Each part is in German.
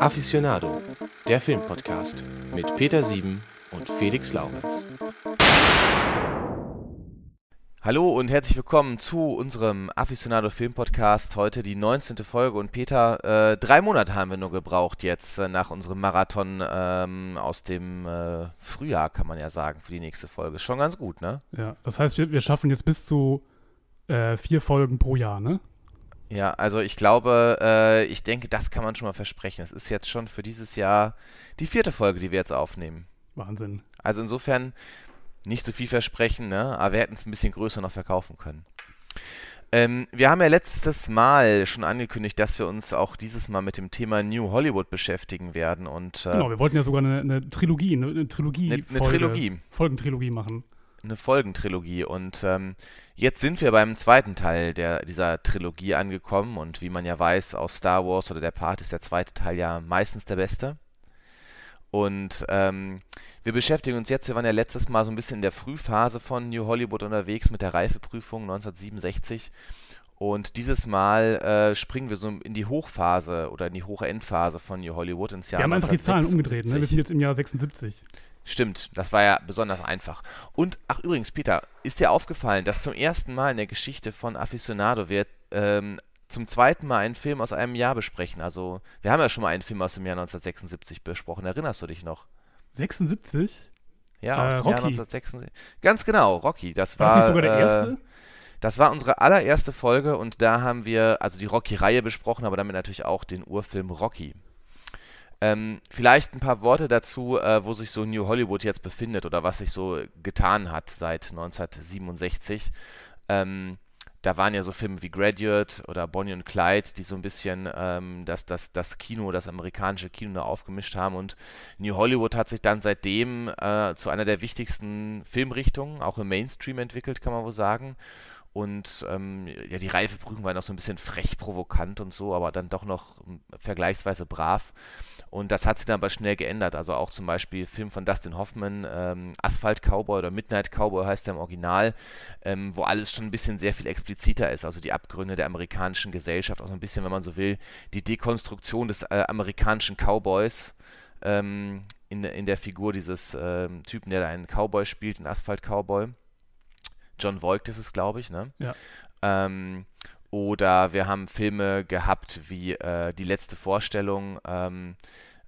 Aficionado, der Filmpodcast mit Peter Sieben und Felix Laurenz. Hallo und herzlich willkommen zu unserem Aficionado Film Podcast. Heute die 19. Folge und Peter, äh, drei Monate haben wir nur gebraucht jetzt äh, nach unserem Marathon ähm, aus dem äh, Frühjahr, kann man ja sagen, für die nächste Folge. Ist schon ganz gut, ne? Ja, das heißt, wir, wir schaffen jetzt bis zu äh, vier Folgen pro Jahr, ne? Ja, also ich glaube, äh, ich denke, das kann man schon mal versprechen. Es ist jetzt schon für dieses Jahr die vierte Folge, die wir jetzt aufnehmen. Wahnsinn. Also insofern nicht so viel versprechen, ne? aber wir hätten es ein bisschen größer noch verkaufen können. Ähm, wir haben ja letztes Mal schon angekündigt, dass wir uns auch dieses Mal mit dem Thema New Hollywood beschäftigen werden. Und, äh, genau, wir wollten ja sogar eine, eine Trilogie, eine, eine Trilogie, eine, eine Trilogie. Folgentrilogie machen. Eine Folgentrilogie. Und ähm, jetzt sind wir beim zweiten Teil der, dieser Trilogie angekommen. Und wie man ja weiß, aus Star Wars oder der Part ist der zweite Teil ja meistens der beste. Und ähm, wir beschäftigen uns jetzt, wir waren ja letztes Mal so ein bisschen in der Frühphase von New Hollywood unterwegs mit der Reifeprüfung 1967. Und dieses Mal äh, springen wir so in die Hochphase oder in die Hochendphase von New Hollywood ins Jahr Wir haben einfach die Zahlen umgedreht, ne? Wir sind jetzt im Jahr 76. Stimmt, das war ja besonders einfach. Und, ach übrigens, Peter, ist dir aufgefallen, dass zum ersten Mal in der Geschichte von Aficionado wir ähm, zum zweiten Mal einen Film aus einem Jahr besprechen. Also, wir haben ja schon mal einen Film aus dem Jahr 1976 besprochen. Erinnerst du dich noch? 76? Ja, aus äh, dem Rocky. Jahr 1976. Ganz genau, Rocky. Das war. War das nicht sogar der äh, erste? Das war unsere allererste Folge und da haben wir also die Rocky-Reihe besprochen, aber damit natürlich auch den Urfilm Rocky. Ähm, vielleicht ein paar Worte dazu, äh, wo sich so New Hollywood jetzt befindet oder was sich so getan hat seit 1967. Ähm, da waren ja so Filme wie Graduate oder Bonnie und Clyde, die so ein bisschen ähm, das, das, das Kino, das amerikanische Kino da aufgemischt haben. Und New Hollywood hat sich dann seitdem äh, zu einer der wichtigsten Filmrichtungen, auch im Mainstream entwickelt, kann man wohl sagen. Und ähm, ja, die Reifeprüfung war noch so ein bisschen frech provokant und so, aber dann doch noch vergleichsweise brav. Und das hat sich dann aber schnell geändert. Also auch zum Beispiel Film von Dustin Hoffman, ähm, Asphalt Cowboy oder Midnight Cowboy heißt er im Original, ähm, wo alles schon ein bisschen sehr viel expliziter ist. Also die Abgründe der amerikanischen Gesellschaft, auch so ein bisschen, wenn man so will, die Dekonstruktion des äh, amerikanischen Cowboys. Ähm, in, in der Figur dieses ähm, Typen, der da einen Cowboy spielt, einen Asphalt Cowboy. John Voigt ist es, glaube ich, ne? Ja. Ähm, oder wir haben Filme gehabt wie äh, Die letzte Vorstellung, ähm,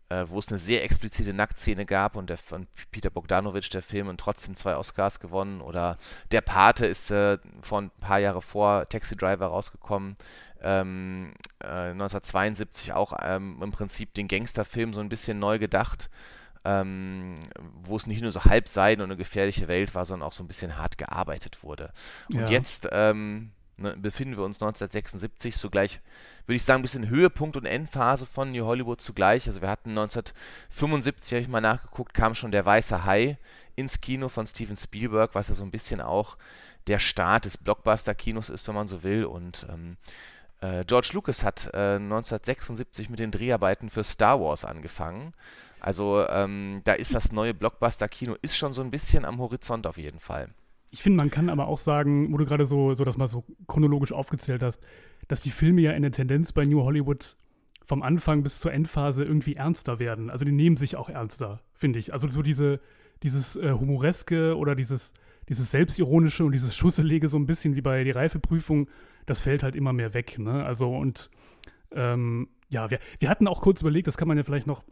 äh, wo es eine sehr explizite Nacktszene gab und der von Peter Bogdanovich, der Film, und trotzdem zwei Oscars gewonnen. Oder Der Pate ist äh, vor ein paar Jahre vor Taxi Driver rausgekommen. Ähm, 1972 äh, auch ähm, im Prinzip den Gangsterfilm so ein bisschen neu gedacht. Ähm, wo es nicht nur so Halbseiden und eine gefährliche Welt war, sondern auch so ein bisschen hart gearbeitet wurde. Und ja. jetzt ähm, ne, befinden wir uns 1976 zugleich, würde ich sagen, ein bisschen Höhepunkt und Endphase von New Hollywood zugleich. Also wir hatten 1975, habe ich mal nachgeguckt, kam schon Der Weiße Hai ins Kino von Steven Spielberg, was ja so ein bisschen auch der Start des Blockbuster-Kinos ist, wenn man so will. Und ähm, äh, George Lucas hat äh, 1976 mit den Dreharbeiten für Star Wars angefangen. Also ähm, da ist das neue Blockbuster-Kino ist schon so ein bisschen am Horizont auf jeden Fall. Ich finde, man kann aber auch sagen, wo du gerade so, so das mal so chronologisch aufgezählt hast, dass die Filme ja in der Tendenz bei New Hollywood vom Anfang bis zur Endphase irgendwie ernster werden. Also die nehmen sich auch ernster, finde ich. Also so diese, dieses äh, Humoreske oder dieses, dieses Selbstironische und dieses Schusselige so ein bisschen wie bei die Reifeprüfung, das fällt halt immer mehr weg. Ne? Also und ähm, ja, wir, wir hatten auch kurz überlegt, das kann man ja vielleicht noch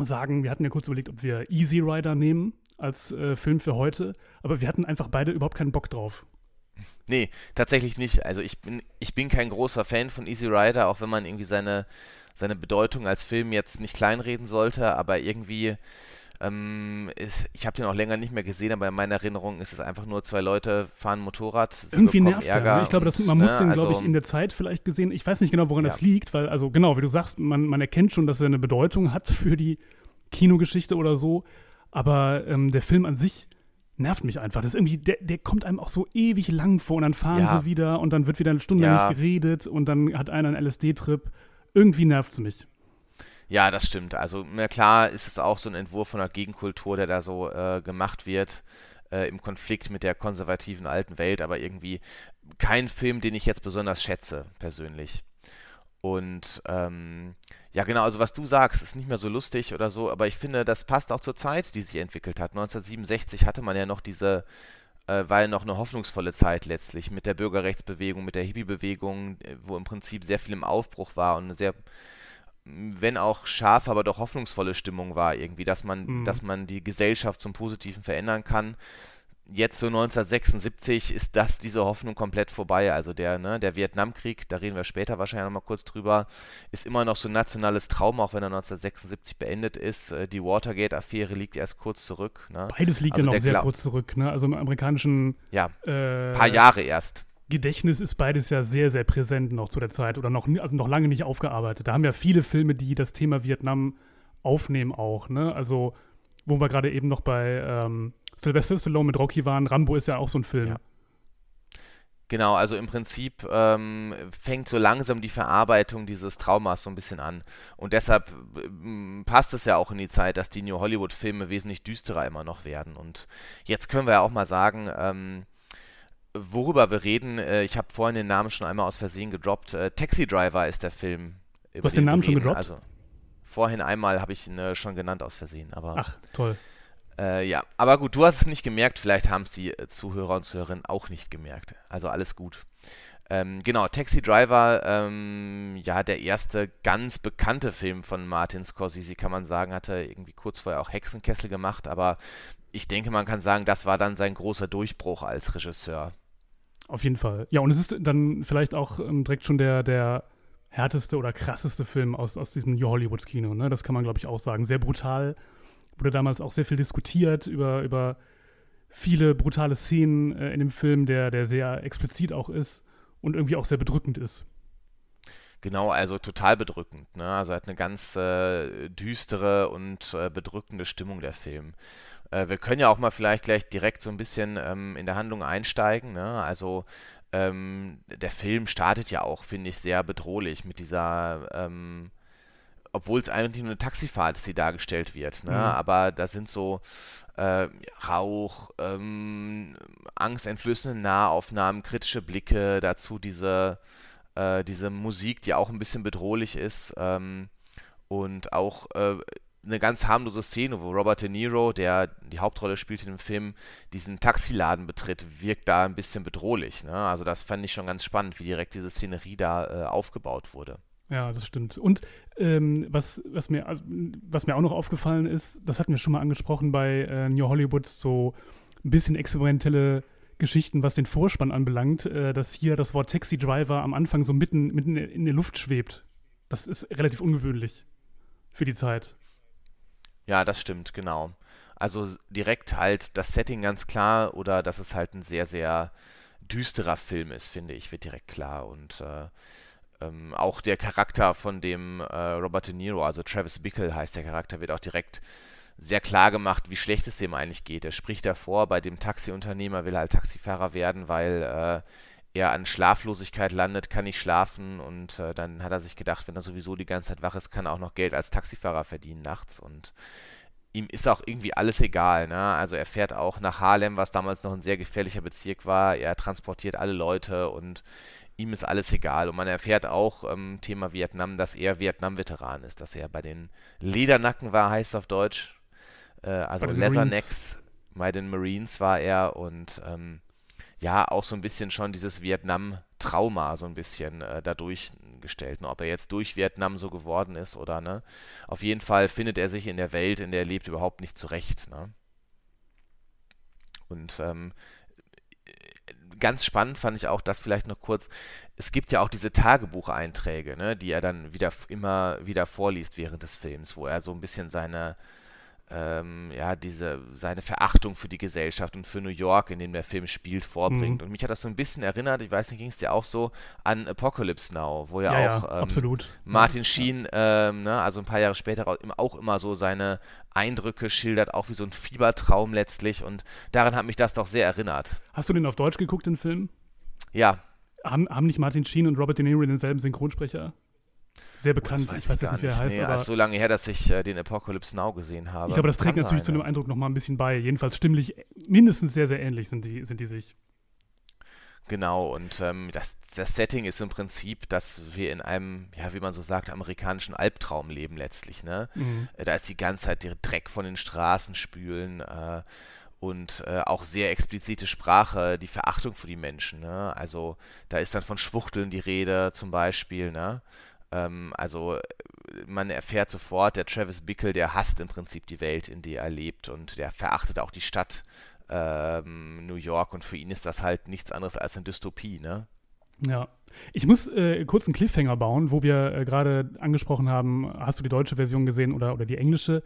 sagen, wir hatten ja kurz überlegt, ob wir Easy Rider nehmen als äh, Film für heute, aber wir hatten einfach beide überhaupt keinen Bock drauf. Nee, tatsächlich nicht. Also ich bin, ich bin kein großer Fan von Easy Rider, auch wenn man irgendwie seine, seine Bedeutung als Film jetzt nicht kleinreden sollte, aber irgendwie ähm, ist, ich habe den auch länger nicht mehr gesehen, aber in meiner Erinnerung ist es einfach nur zwei Leute fahren Motorrad. Irgendwie nervt Ärger ne? Ich glaube, man muss ne, den, glaube also, ich, in der Zeit vielleicht gesehen. Ich weiß nicht genau, woran ja. das liegt, weil, also genau, wie du sagst, man, man erkennt schon, dass er eine Bedeutung hat für die Kinogeschichte oder so. Aber ähm, der Film an sich nervt mich einfach. Das ist irgendwie, der, der kommt einem auch so ewig lang vor und dann fahren ja. sie wieder und dann wird wieder eine Stunde ja. nicht geredet und dann hat einer einen LSD-Trip. Irgendwie nervt es mich. Ja, das stimmt. Also, na klar ist es auch so ein Entwurf von einer Gegenkultur, der da so äh, gemacht wird, äh, im Konflikt mit der konservativen alten Welt, aber irgendwie kein Film, den ich jetzt besonders schätze, persönlich. Und ähm, ja, genau, also was du sagst, ist nicht mehr so lustig oder so, aber ich finde, das passt auch zur Zeit, die sich entwickelt hat. 1967 hatte man ja noch diese, äh, war ja noch eine hoffnungsvolle Zeit letztlich mit der Bürgerrechtsbewegung, mit der Hippie-Bewegung, äh, wo im Prinzip sehr viel im Aufbruch war und eine sehr, wenn auch scharf, aber doch hoffnungsvolle Stimmung war irgendwie, dass man, mhm. dass man die Gesellschaft zum Positiven verändern kann jetzt so 1976 ist das diese Hoffnung komplett vorbei. Also der, ne, der Vietnamkrieg, da reden wir später wahrscheinlich nochmal kurz drüber, ist immer noch so ein nationales Trauma, auch wenn er 1976 beendet ist. Äh, die Watergate-Affäre liegt erst kurz zurück. Ne? Beides liegt also ja noch sehr kurz zurück. Ne? Also im amerikanischen ja, äh, paar Jahre erst. Gedächtnis ist beides ja sehr, sehr präsent noch zu der Zeit oder noch, also noch lange nicht aufgearbeitet. Da haben ja viele Filme, die das Thema Vietnam aufnehmen auch. Ne? Also wo wir gerade eben noch bei ähm, Sylvester Stallone mit Rocky waren. Rambo ist ja auch so ein Film. Ja. Genau, also im Prinzip ähm, fängt so langsam die Verarbeitung dieses Traumas so ein bisschen an. Und deshalb äh, passt es ja auch in die Zeit, dass die New Hollywood-Filme wesentlich düsterer immer noch werden. Und jetzt können wir ja auch mal sagen, ähm, worüber wir reden. Äh, ich habe vorhin den Namen schon einmal aus Versehen gedroppt. Äh, Taxi Driver ist der Film. Du hast den, den Namen schon gedroppt? Also, vorhin einmal habe ich ihn äh, schon genannt aus Versehen. Aber Ach, toll. Äh, ja, aber gut, du hast es nicht gemerkt, vielleicht haben es die äh, Zuhörer und Zuhörerinnen auch nicht gemerkt. Also alles gut. Ähm, genau, Taxi Driver, ähm, ja, der erste ganz bekannte Film von Martin Scorsese, kann man sagen, hatte irgendwie kurz vorher auch Hexenkessel gemacht, aber ich denke, man kann sagen, das war dann sein großer Durchbruch als Regisseur. Auf jeden Fall. Ja, und es ist dann vielleicht auch ähm, direkt schon der, der härteste oder krasseste Film aus, aus diesem New Hollywood-Kino, ne? Das kann man, glaube ich, auch sagen. Sehr brutal, wurde damals auch sehr viel diskutiert über, über viele brutale Szenen äh, in dem Film, der, der sehr explizit auch ist und irgendwie auch sehr bedrückend ist. Genau, also total bedrückend. Ne? Also hat eine ganz äh, düstere und äh, bedrückende Stimmung der Film. Äh, wir können ja auch mal vielleicht gleich direkt so ein bisschen ähm, in der Handlung einsteigen. Ne? Also ähm, der Film startet ja auch, finde ich, sehr bedrohlich mit dieser ähm, obwohl es eigentlich nur eine Taxifahrt ist, die dargestellt wird. Ne? Mhm. Aber da sind so äh, Rauch, ähm, angsteinflößende Nahaufnahmen, kritische Blicke, dazu diese, äh, diese Musik, die auch ein bisschen bedrohlich ist. Ähm, und auch äh, eine ganz harmlose Szene, wo Robert De Niro, der die Hauptrolle spielt in dem Film, diesen Taxiladen betritt, wirkt da ein bisschen bedrohlich. Ne? Also das fand ich schon ganz spannend, wie direkt diese Szenerie da äh, aufgebaut wurde. Ja, das stimmt. Und ähm, was, was, mir, also, was mir auch noch aufgefallen ist, das hatten wir schon mal angesprochen bei äh, New Hollywood, so ein bisschen experimentelle Geschichten, was den Vorspann anbelangt, äh, dass hier das Wort Taxi Driver am Anfang so mitten, mitten in der Luft schwebt. Das ist relativ ungewöhnlich für die Zeit. Ja, das stimmt, genau. Also direkt halt das Setting ganz klar oder dass es halt ein sehr, sehr düsterer Film ist, finde ich, wird direkt klar. Und äh, ähm, auch der Charakter von dem äh, Robert De Niro, also Travis Bickle heißt der Charakter, wird auch direkt sehr klar gemacht, wie schlecht es dem eigentlich geht. Er spricht davor, bei dem Taxiunternehmer will er halt Taxifahrer werden, weil äh, er an Schlaflosigkeit landet, kann nicht schlafen und äh, dann hat er sich gedacht, wenn er sowieso die ganze Zeit wach ist, kann er auch noch Geld als Taxifahrer verdienen nachts und ihm ist auch irgendwie alles egal. Ne? Also er fährt auch nach Harlem, was damals noch ein sehr gefährlicher Bezirk war. Er transportiert alle Leute und ihm ist alles egal. Und man erfährt auch, ähm, Thema Vietnam, dass er Vietnam-Veteran ist, dass er bei den Ledernacken war, heißt es auf Deutsch. Äh, also Leathernecks, bei den Marines war er und ähm, ja, auch so ein bisschen schon dieses Vietnam-Trauma so ein bisschen äh, dadurch gestellt. Ne? Ob er jetzt durch Vietnam so geworden ist oder ne. Auf jeden Fall findet er sich in der Welt, in der er lebt, überhaupt nicht zurecht. Ne? Und ähm, ganz spannend fand ich auch, dass vielleicht noch kurz, es gibt ja auch diese Tagebucheinträge, ne, die er dann wieder immer wieder vorliest während des Films, wo er so ein bisschen seine ähm, ja, diese, seine Verachtung für die Gesellschaft und für New York, in dem der Film spielt, vorbringt. Mhm. Und mich hat das so ein bisschen erinnert, ich weiß nicht, ging es dir auch so, an Apocalypse Now, wo ja, ja auch ähm, Martin Sheen, ähm, ne, also ein paar Jahre später auch immer so seine Eindrücke schildert, auch wie so ein Fiebertraum letztlich. Und daran hat mich das doch sehr erinnert. Hast du den auf Deutsch geguckt, den Film? Ja. Haben, haben nicht Martin Sheen und Robert De Niro denselben Synchronsprecher? Sehr bekannt. Oh, weiß ich weiß jetzt nicht, wie er heißt. Nee, aber ist so lange her, dass ich äh, den Apocalypse Now gesehen habe. Ich glaube, das trägt Kann natürlich sein, zu dem Eindruck noch mal ein bisschen bei. Jedenfalls stimmlich mindestens sehr, sehr ähnlich sind die, sind die sich. Genau, und ähm, das, das Setting ist im Prinzip, dass wir in einem, ja, wie man so sagt, amerikanischen Albtraum leben letztlich. Ne? Mhm. Äh, da ist die ganze Zeit der Dreck von den Straßen spülen äh, und äh, auch sehr explizite Sprache, die Verachtung für die Menschen. Ne? Also da ist dann von Schwuchteln die Rede zum Beispiel. Ne? Ähm, also man erfährt sofort, der Travis Bickle, der hasst im Prinzip die Welt, in der er lebt und der verachtet auch die Stadt ähm, New York und für ihn ist das halt nichts anderes als eine Dystopie, ne? Ja. Ich muss äh, kurz einen Cliffhanger bauen, wo wir äh, gerade angesprochen haben, hast du die deutsche Version gesehen oder, oder die englische?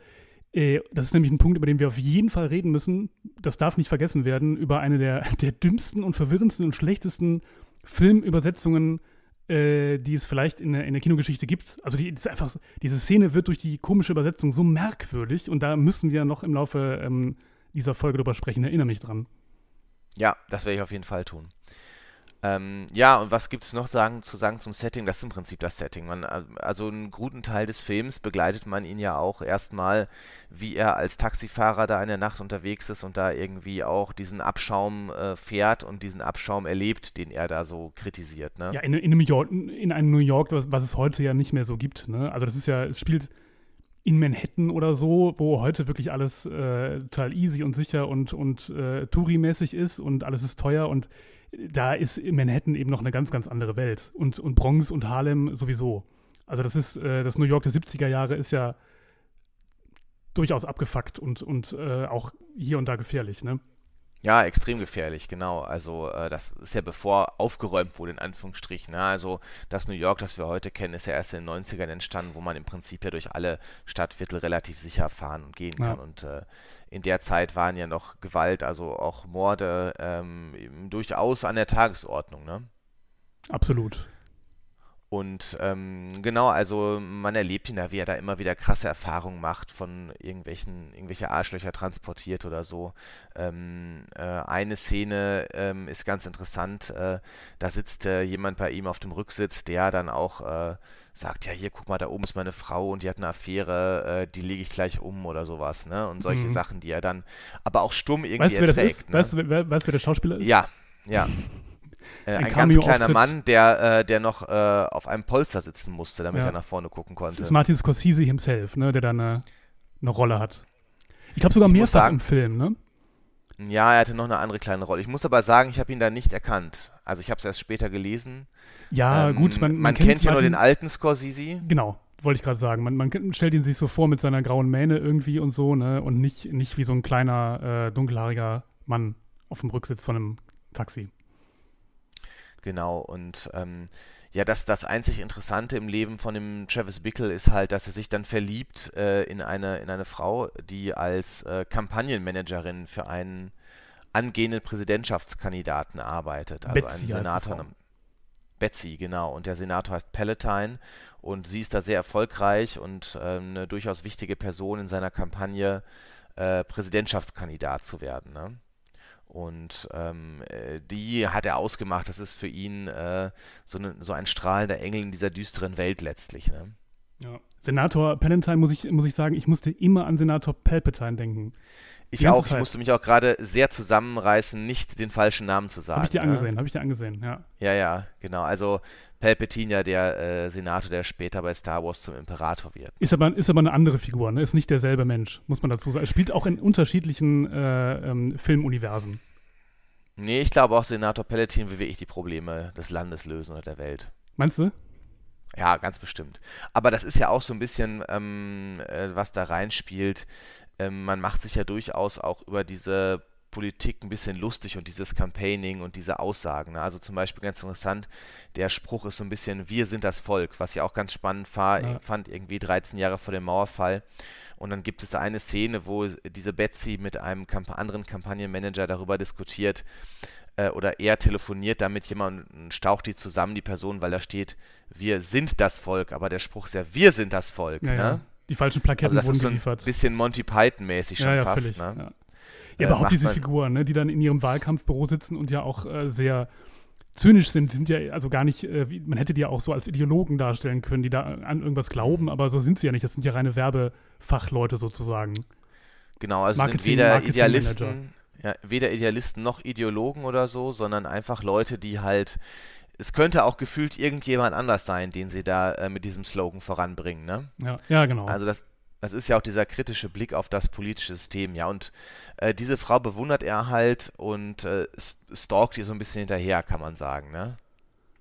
Äh, das ist nämlich ein Punkt, über den wir auf jeden Fall reden müssen. Das darf nicht vergessen werden, über eine der, der dümmsten und verwirrendsten und schlechtesten Filmübersetzungen, äh, die es vielleicht in der, in der Kinogeschichte gibt. Also die, ist einfach, diese Szene wird durch die komische Übersetzung so merkwürdig und da müssen wir noch im Laufe ähm, dieser Folge drüber sprechen. Erinnere mich dran. Ja, das werde ich auf jeden Fall tun. Ähm, ja, und was gibt es noch sagen, zu sagen zum Setting? Das ist im Prinzip das Setting. Man, also einen guten Teil des Films begleitet man ihn ja auch erstmal, wie er als Taxifahrer da in der Nacht unterwegs ist und da irgendwie auch diesen Abschaum äh, fährt und diesen Abschaum erlebt, den er da so kritisiert. Ne? Ja, in, in, einem York, in einem New York, was, was, es heute ja nicht mehr so gibt. Ne? Also das ist ja, es spielt in Manhattan oder so, wo heute wirklich alles äh, total easy und sicher und, und äh, Touri-mäßig ist und alles ist teuer und da ist Manhattan eben noch eine ganz, ganz andere Welt. Und, und Bronx und Harlem sowieso. Also das ist, äh, das New York der 70er Jahre ist ja durchaus abgefuckt und, und äh, auch hier und da gefährlich, ne? Ja, extrem gefährlich, genau. Also äh, das ist ja bevor aufgeräumt wurde, in Anführungsstrichen. Ne? Also das New York, das wir heute kennen, ist ja erst in den 90ern entstanden, wo man im Prinzip ja durch alle Stadtviertel relativ sicher fahren und gehen kann. Ja. Und äh, in der Zeit waren ja noch Gewalt, also auch Morde ähm, durchaus an der Tagesordnung. Ne? Absolut. Und ähm, genau, also man erlebt ihn da, wie er da immer wieder krasse Erfahrungen macht, von irgendwelchen, irgendwelche Arschlöcher transportiert oder so. Ähm, äh, eine Szene ähm, ist ganz interessant, äh, da sitzt äh, jemand bei ihm auf dem Rücksitz, der dann auch äh, sagt, ja hier, guck mal, da oben ist meine Frau und die hat eine Affäre, äh, die lege ich gleich um oder sowas, ne? Und solche mhm. Sachen, die er dann aber auch stumm irgendwie weißt, erträgt. Ne? Weißt, du, wer, weißt du, wer der Schauspieler ist? Ja, ja. Äh, ein, ein ganz kleiner Mann, der, äh, der noch äh, auf einem Polster sitzen musste, damit ja. er nach vorne gucken konnte. Das ist Martin Scorsese himself, ne, der da eine, eine Rolle hat. Ich glaube sogar ich mehrfach sagen, im Film, ne? Ja, er hatte noch eine andere kleine Rolle. Ich muss aber sagen, ich habe ihn da nicht erkannt. Also ich habe es erst später gelesen. Ja, ähm, gut, man, man, man kennt, kennt ja nur den alten Scorsese. Genau, wollte ich gerade sagen. Man, man, stellt ihn sich so vor mit seiner grauen Mähne irgendwie und so, ne? Und nicht, nicht wie so ein kleiner, äh, dunkelhaariger Mann auf dem Rücksitz von einem Taxi. Genau, und ähm, ja, das, das einzig Interessante im Leben von dem Travis Bickle ist halt, dass er sich dann verliebt äh, in, eine, in eine Frau, die als äh, Kampagnenmanagerin für einen angehenden Präsidentschaftskandidaten arbeitet. Also Betsy einen Senator. Betsy, genau. Und der Senator heißt Palatine und sie ist da sehr erfolgreich und äh, eine durchaus wichtige Person in seiner Kampagne, äh, Präsidentschaftskandidat zu werden. Ne? Und ähm, äh, die hat er ausgemacht. Das ist für ihn äh, so, ne, so, ein strahlender Engel in dieser düsteren Welt letztlich. Ne? Ja. Senator Palpatine, muss ich, muss ich sagen, ich musste immer an Senator Palpatine denken. Ich auch. Zeit. Ich musste mich auch gerade sehr zusammenreißen, nicht den falschen Namen zu sagen. Habe ich dir ne? angesehen, habe ich dir angesehen, ja. Ja, ja, genau. Also Palpatine ja der äh, Senator, der später bei Star Wars zum Imperator wird. Ist aber, ist aber eine andere Figur, ne? Ist nicht derselbe Mensch, muss man dazu sagen. Er spielt auch in unterschiedlichen äh, ähm, Filmuniversen. Nee, ich glaube auch Senator Palpatine will wirklich die Probleme des Landes lösen oder der Welt. Meinst du? Ja, ganz bestimmt. Aber das ist ja auch so ein bisschen, ähm, äh, was da reinspielt. Ähm, man macht sich ja durchaus auch über diese Politik ein bisschen lustig und dieses Campaigning und diese Aussagen. Ne? Also zum Beispiel ganz interessant, der Spruch ist so ein bisschen, wir sind das Volk, was ich auch ganz spannend war, ja. fand, irgendwie 13 Jahre vor dem Mauerfall. Und dann gibt es eine Szene, wo diese Betsy mit einem Kamp anderen Kampagnenmanager darüber diskutiert, äh, oder er telefoniert damit jemand staucht die zusammen, die Person, weil da steht, wir sind das Volk, aber der Spruch ist ja, wir sind das Volk. Ja, ne? ja. Die falschen Plaketten also das wurden ist so ein bisschen Monty Python-mäßig schon ja, fast. Völlig, ne? ja. Ja, aber auch diese Figuren, ne, die dann in ihrem Wahlkampfbüro sitzen und ja auch äh, sehr zynisch sind, sind ja also gar nicht, äh, wie, man hätte die ja auch so als Ideologen darstellen können, die da an irgendwas glauben, aber so sind sie ja nicht. Das sind ja reine Werbefachleute sozusagen. Genau, also Marketing, sind weder Idealisten Ja, weder Idealisten noch Ideologen oder so, sondern einfach Leute, die halt. Es könnte auch gefühlt irgendjemand anders sein, den sie da äh, mit diesem Slogan voranbringen, ne? Ja, ja genau. Also das, das ist ja auch dieser kritische Blick auf das politische System, ja. Und äh, diese Frau bewundert er halt und äh, stalkt ihr so ein bisschen hinterher, kann man sagen, ne?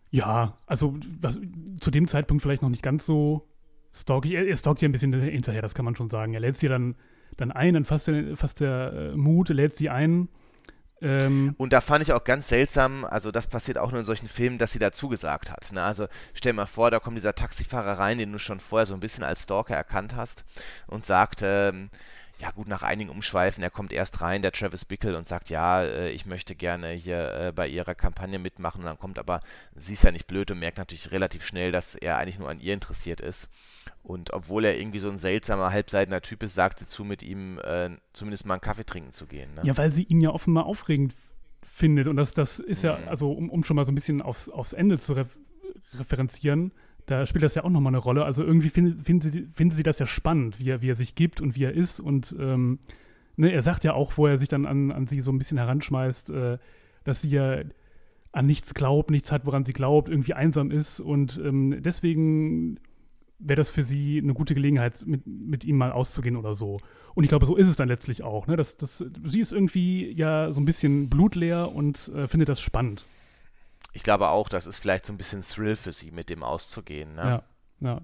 Ja, also was, zu dem Zeitpunkt vielleicht noch nicht ganz so stalkig. Er, er stalkt ihr ein bisschen hinterher, das kann man schon sagen. Er lädt sie dann, dann ein, dann fasst der, fasst der äh, Mut, lädt sie ein ähm, und da fand ich auch ganz seltsam, also das passiert auch nur in solchen Filmen, dass sie da zugesagt hat. Ne? Also stell mal vor, da kommt dieser Taxifahrer rein, den du schon vorher so ein bisschen als Stalker erkannt hast und sagt, ähm, ja gut, nach einigen Umschweifen, er kommt erst rein, der Travis Bickle, und sagt, ja, äh, ich möchte gerne hier äh, bei ihrer Kampagne mitmachen. Und dann kommt aber, sie ist ja nicht blöd und merkt natürlich relativ schnell, dass er eigentlich nur an ihr interessiert ist. Und obwohl er irgendwie so ein seltsamer, halbseitener Typ ist, sagt sie zu, mit ihm äh, zumindest mal einen Kaffee trinken zu gehen. Ne? Ja, weil sie ihn ja offenbar aufregend findet. Und das, das ist ja, mhm. also um, um schon mal so ein bisschen aufs, aufs Ende zu re referenzieren, da spielt das ja auch nochmal eine Rolle. Also irgendwie findet, findet, sie, findet sie das ja spannend, wie er, wie er sich gibt und wie er ist. Und ähm, ne, er sagt ja auch, wo er sich dann an, an sie so ein bisschen heranschmeißt, äh, dass sie ja an nichts glaubt, nichts hat, woran sie glaubt, irgendwie einsam ist. Und ähm, deswegen wäre das für sie eine gute Gelegenheit, mit, mit ihm mal auszugehen oder so. Und ich glaube, so ist es dann letztlich auch. Ne? Das, das, sie ist irgendwie ja so ein bisschen blutleer und äh, findet das spannend. Ich glaube auch, das ist vielleicht so ein bisschen Thrill für sie, mit dem auszugehen. Ne? Ja, ja.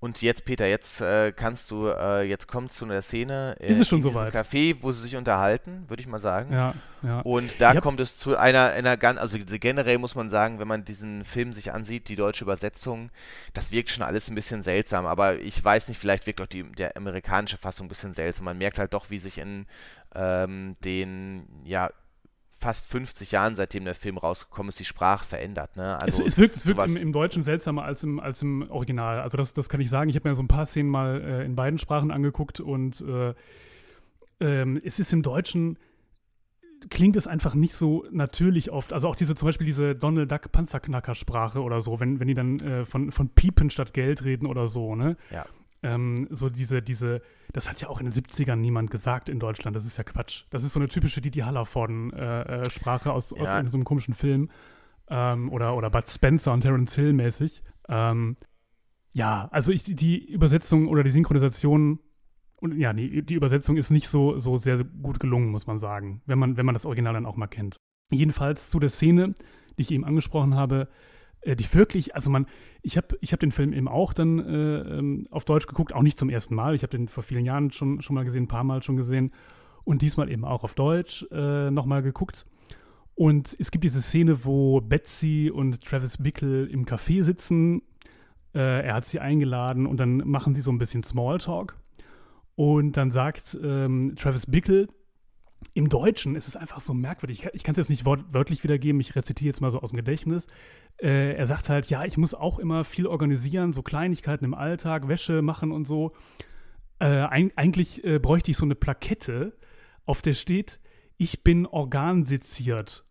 Und jetzt, Peter, jetzt äh, kannst du, äh, jetzt kommt zu einer Szene äh, ist es schon in soweit? Café, wo sie sich unterhalten, würde ich mal sagen. Ja, ja. Und da kommt es zu einer, einer ganz, also generell muss man sagen, wenn man diesen Film sich ansieht, die deutsche Übersetzung, das wirkt schon alles ein bisschen seltsam. Aber ich weiß nicht, vielleicht wirkt auch die der amerikanische Fassung ein bisschen seltsam. Man merkt halt doch, wie sich in ähm, den, ja, fast 50 Jahren, seitdem der Film rausgekommen ist, die Sprache verändert. Ne? Also es, es wirkt, es wirkt im, im, Deutschen seltsamer als im, als im Original. Also das, das kann ich sagen. Ich habe mir so ein paar Szenen mal äh, in beiden Sprachen angeguckt und äh, ähm, es ist im Deutschen klingt es einfach nicht so natürlich oft. Also auch diese, zum Beispiel diese Donald Duck Panzerknacker-Sprache oder so, wenn, wenn die dann äh, von, von Piepen statt Geld reden oder so, ne? Ja ähm, so diese, diese, das hat ja auch in den 70ern niemand gesagt in Deutschland, das ist ja Quatsch. Das ist so eine typische Didi Hallervorden-Sprache äh, äh, aus, ja. aus so einem komischen Film. Ähm, oder, oder Bud Spencer und Terence Hill mäßig. Ähm, ja, also ich, die Übersetzung oder die Synchronisation und ja, die, die Übersetzung ist nicht so, so sehr gut gelungen, muss man sagen, wenn man, wenn man das Original dann auch mal kennt. Jedenfalls zu der Szene, die ich eben angesprochen habe, die wirklich, also man, ich habe ich hab den Film eben auch dann äh, ähm, auf Deutsch geguckt, auch nicht zum ersten Mal. Ich habe den vor vielen Jahren schon, schon mal gesehen, ein paar Mal schon gesehen. Und diesmal eben auch auf Deutsch äh, nochmal geguckt. Und es gibt diese Szene, wo Betsy und Travis Bickle im Café sitzen. Äh, er hat sie eingeladen und dann machen sie so ein bisschen Smalltalk. Und dann sagt ähm, Travis Bickle, im Deutschen ist es einfach so merkwürdig. Ich kann es jetzt nicht wörtlich wiedergeben, ich rezitiere jetzt mal so aus dem Gedächtnis. Äh, er sagt halt, ja, ich muss auch immer viel organisieren, so Kleinigkeiten im Alltag, Wäsche machen und so. Äh, ein, eigentlich äh, bräuchte ich so eine Plakette, auf der steht, ich bin organseziert.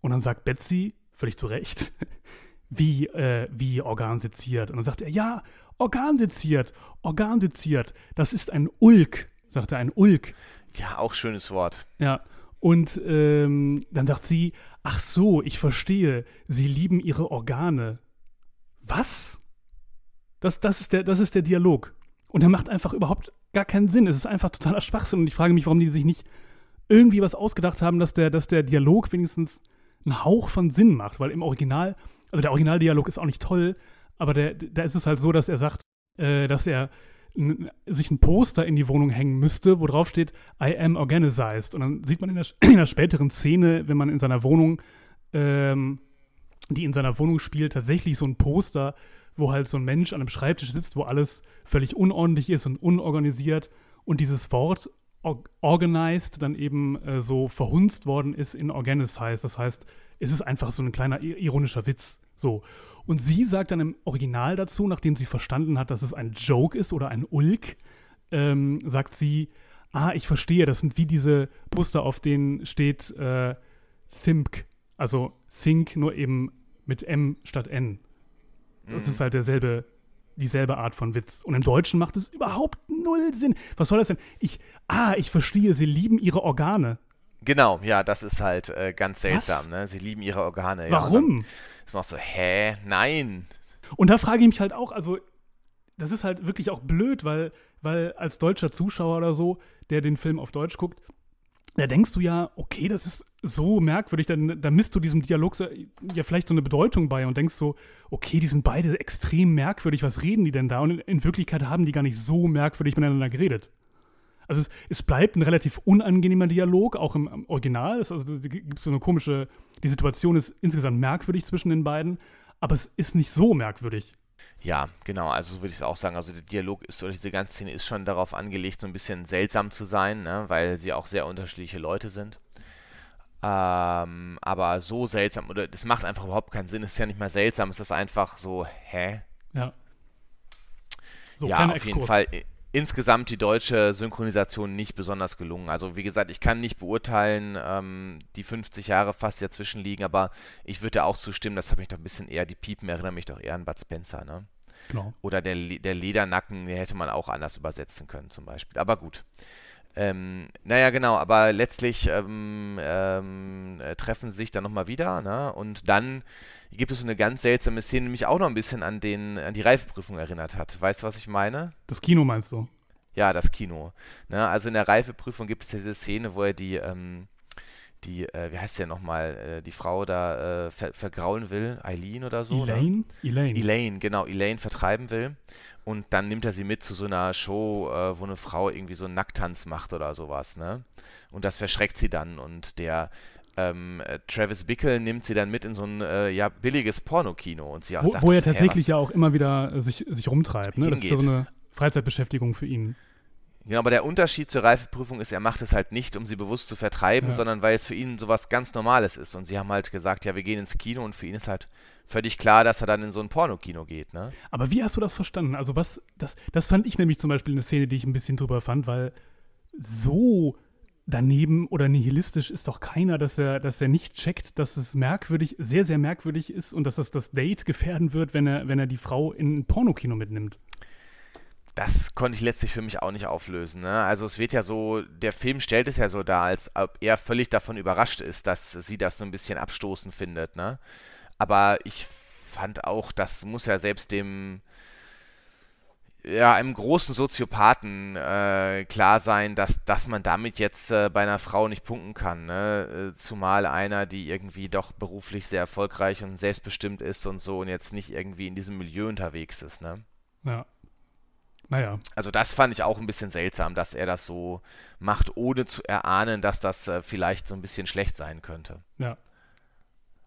Und dann sagt Betsy, völlig zu Recht, wie, äh, wie organseziert? Und dann sagt er, ja, organseziert, organseziert, das ist ein Ulk, sagt er, ein Ulk. Ja, auch schönes Wort. Ja. Und ähm, dann sagt sie, ach so, ich verstehe, sie lieben ihre Organe. Was? Das, das, ist der, das ist der Dialog. Und er macht einfach überhaupt gar keinen Sinn. Es ist einfach totaler Schwachsinn. Und ich frage mich, warum die sich nicht irgendwie was ausgedacht haben, dass der, dass der Dialog wenigstens einen Hauch von Sinn macht. Weil im Original, also der Originaldialog ist auch nicht toll, aber der, da ist es halt so, dass er sagt, äh, dass er sich ein Poster in die Wohnung hängen müsste, wo drauf steht, I am organized. Und dann sieht man in der, in der späteren Szene, wenn man in seiner Wohnung, ähm, die in seiner Wohnung spielt, tatsächlich so ein Poster, wo halt so ein Mensch an einem Schreibtisch sitzt, wo alles völlig unordentlich ist und unorganisiert und dieses Wort organized dann eben äh, so verhunzt worden ist in organized. Das heißt, es ist einfach so ein kleiner ironischer Witz. So. Und sie sagt dann im Original dazu, nachdem sie verstanden hat, dass es ein Joke ist oder ein Ulk, ähm, sagt sie, ah, ich verstehe, das sind wie diese Poster, auf denen steht äh, Think, also Think nur eben mit M statt N. Das mhm. ist halt derselbe, dieselbe Art von Witz. Und im Deutschen macht es überhaupt null Sinn. Was soll das denn? Ich, ah, ich verstehe, sie lieben ihre Organe. Genau, ja, das ist halt äh, ganz seltsam. Ne? Sie lieben ihre Organe. Warum? Ja, ist man auch so, hä? Nein. Und da frage ich mich halt auch, also das ist halt wirklich auch blöd, weil, weil als deutscher Zuschauer oder so, der den Film auf Deutsch guckt, da denkst du ja, okay, das ist so merkwürdig, dann, dann misst du diesem Dialog so, ja vielleicht so eine Bedeutung bei und denkst so, okay, die sind beide extrem merkwürdig, was reden die denn da? Und in, in Wirklichkeit haben die gar nicht so merkwürdig miteinander geredet. Also es, es, bleibt ein relativ unangenehmer Dialog, auch im, im Original. Es, also gibt so eine komische, die Situation ist insgesamt merkwürdig zwischen den beiden, aber es ist nicht so merkwürdig. Ja, genau, also so würde ich es auch sagen. Also der Dialog ist, oder diese ganze Szene ist schon darauf angelegt, so ein bisschen seltsam zu sein, ne? weil sie auch sehr unterschiedliche Leute sind. Ähm, aber so seltsam, oder das macht einfach überhaupt keinen Sinn. Es ist ja nicht mal seltsam, es ist einfach so, hä? Ja. So, ja, auf Exkurs. jeden Fall insgesamt die deutsche Synchronisation nicht besonders gelungen. Also wie gesagt, ich kann nicht beurteilen, ähm, die 50 Jahre fast dazwischen liegen, aber ich würde auch zustimmen, das hat mich doch ein bisschen eher, die Piepen erinnern mich doch eher an Bud Spencer, ne? Genau. Oder der, der Ledernacken, den hätte man auch anders übersetzen können zum Beispiel. Aber gut. Ähm, naja, genau, aber letztlich ähm, ähm, äh, treffen sie sich dann nochmal wieder, ne? Und dann gibt es so eine ganz seltsame Szene, die mich auch noch ein bisschen an, den, an die Reifeprüfung erinnert hat. Weißt du, was ich meine? Das Kino meinst du? Ja, das Kino. Ne? Also in der Reifeprüfung gibt es diese Szene, wo er die, ähm, die, äh, wie heißt sie ja nochmal, äh, die Frau da äh, ver vergraulen will, Eileen oder so. Elaine? Elaine. Elaine, genau, Elaine vertreiben will. Und dann nimmt er sie mit zu so einer Show, äh, wo eine Frau irgendwie so einen Nacktanz macht oder sowas, ne? Und das verschreckt sie dann. Und der ähm, äh, Travis Bickle nimmt sie dann mit in so ein äh, ja, billiges Pornokino. Und sie auch wo, sagt, wo er tatsächlich ja auch immer wieder äh, sich, sich rumtreibt, ne? Das ist so eine Freizeitbeschäftigung für ihn. Genau, aber der Unterschied zur Reifeprüfung ist, er macht es halt nicht, um sie bewusst zu vertreiben, ja. sondern weil es für ihn sowas ganz Normales ist. Und sie haben halt gesagt, ja, wir gehen ins Kino und für ihn ist halt völlig klar, dass er dann in so ein Pornokino geht, ne? Aber wie hast du das verstanden? Also was, das, das fand ich nämlich zum Beispiel eine Szene, die ich ein bisschen drüber fand, weil so daneben oder nihilistisch ist doch keiner, dass er, dass er nicht checkt, dass es merkwürdig, sehr, sehr merkwürdig ist und dass es das Date gefährden wird, wenn er, wenn er die Frau in ein Pornokino mitnimmt das konnte ich letztlich für mich auch nicht auflösen. Ne? Also es wird ja so, der Film stellt es ja so dar, als ob er völlig davon überrascht ist, dass sie das so ein bisschen abstoßend findet. Ne? Aber ich fand auch, das muss ja selbst dem, ja, einem großen Soziopathen äh, klar sein, dass, dass man damit jetzt äh, bei einer Frau nicht punkten kann. Ne? Äh, zumal einer, die irgendwie doch beruflich sehr erfolgreich und selbstbestimmt ist und so und jetzt nicht irgendwie in diesem Milieu unterwegs ist. Ne? Ja. Naja. Also das fand ich auch ein bisschen seltsam, dass er das so macht, ohne zu erahnen, dass das äh, vielleicht so ein bisschen schlecht sein könnte. Ja.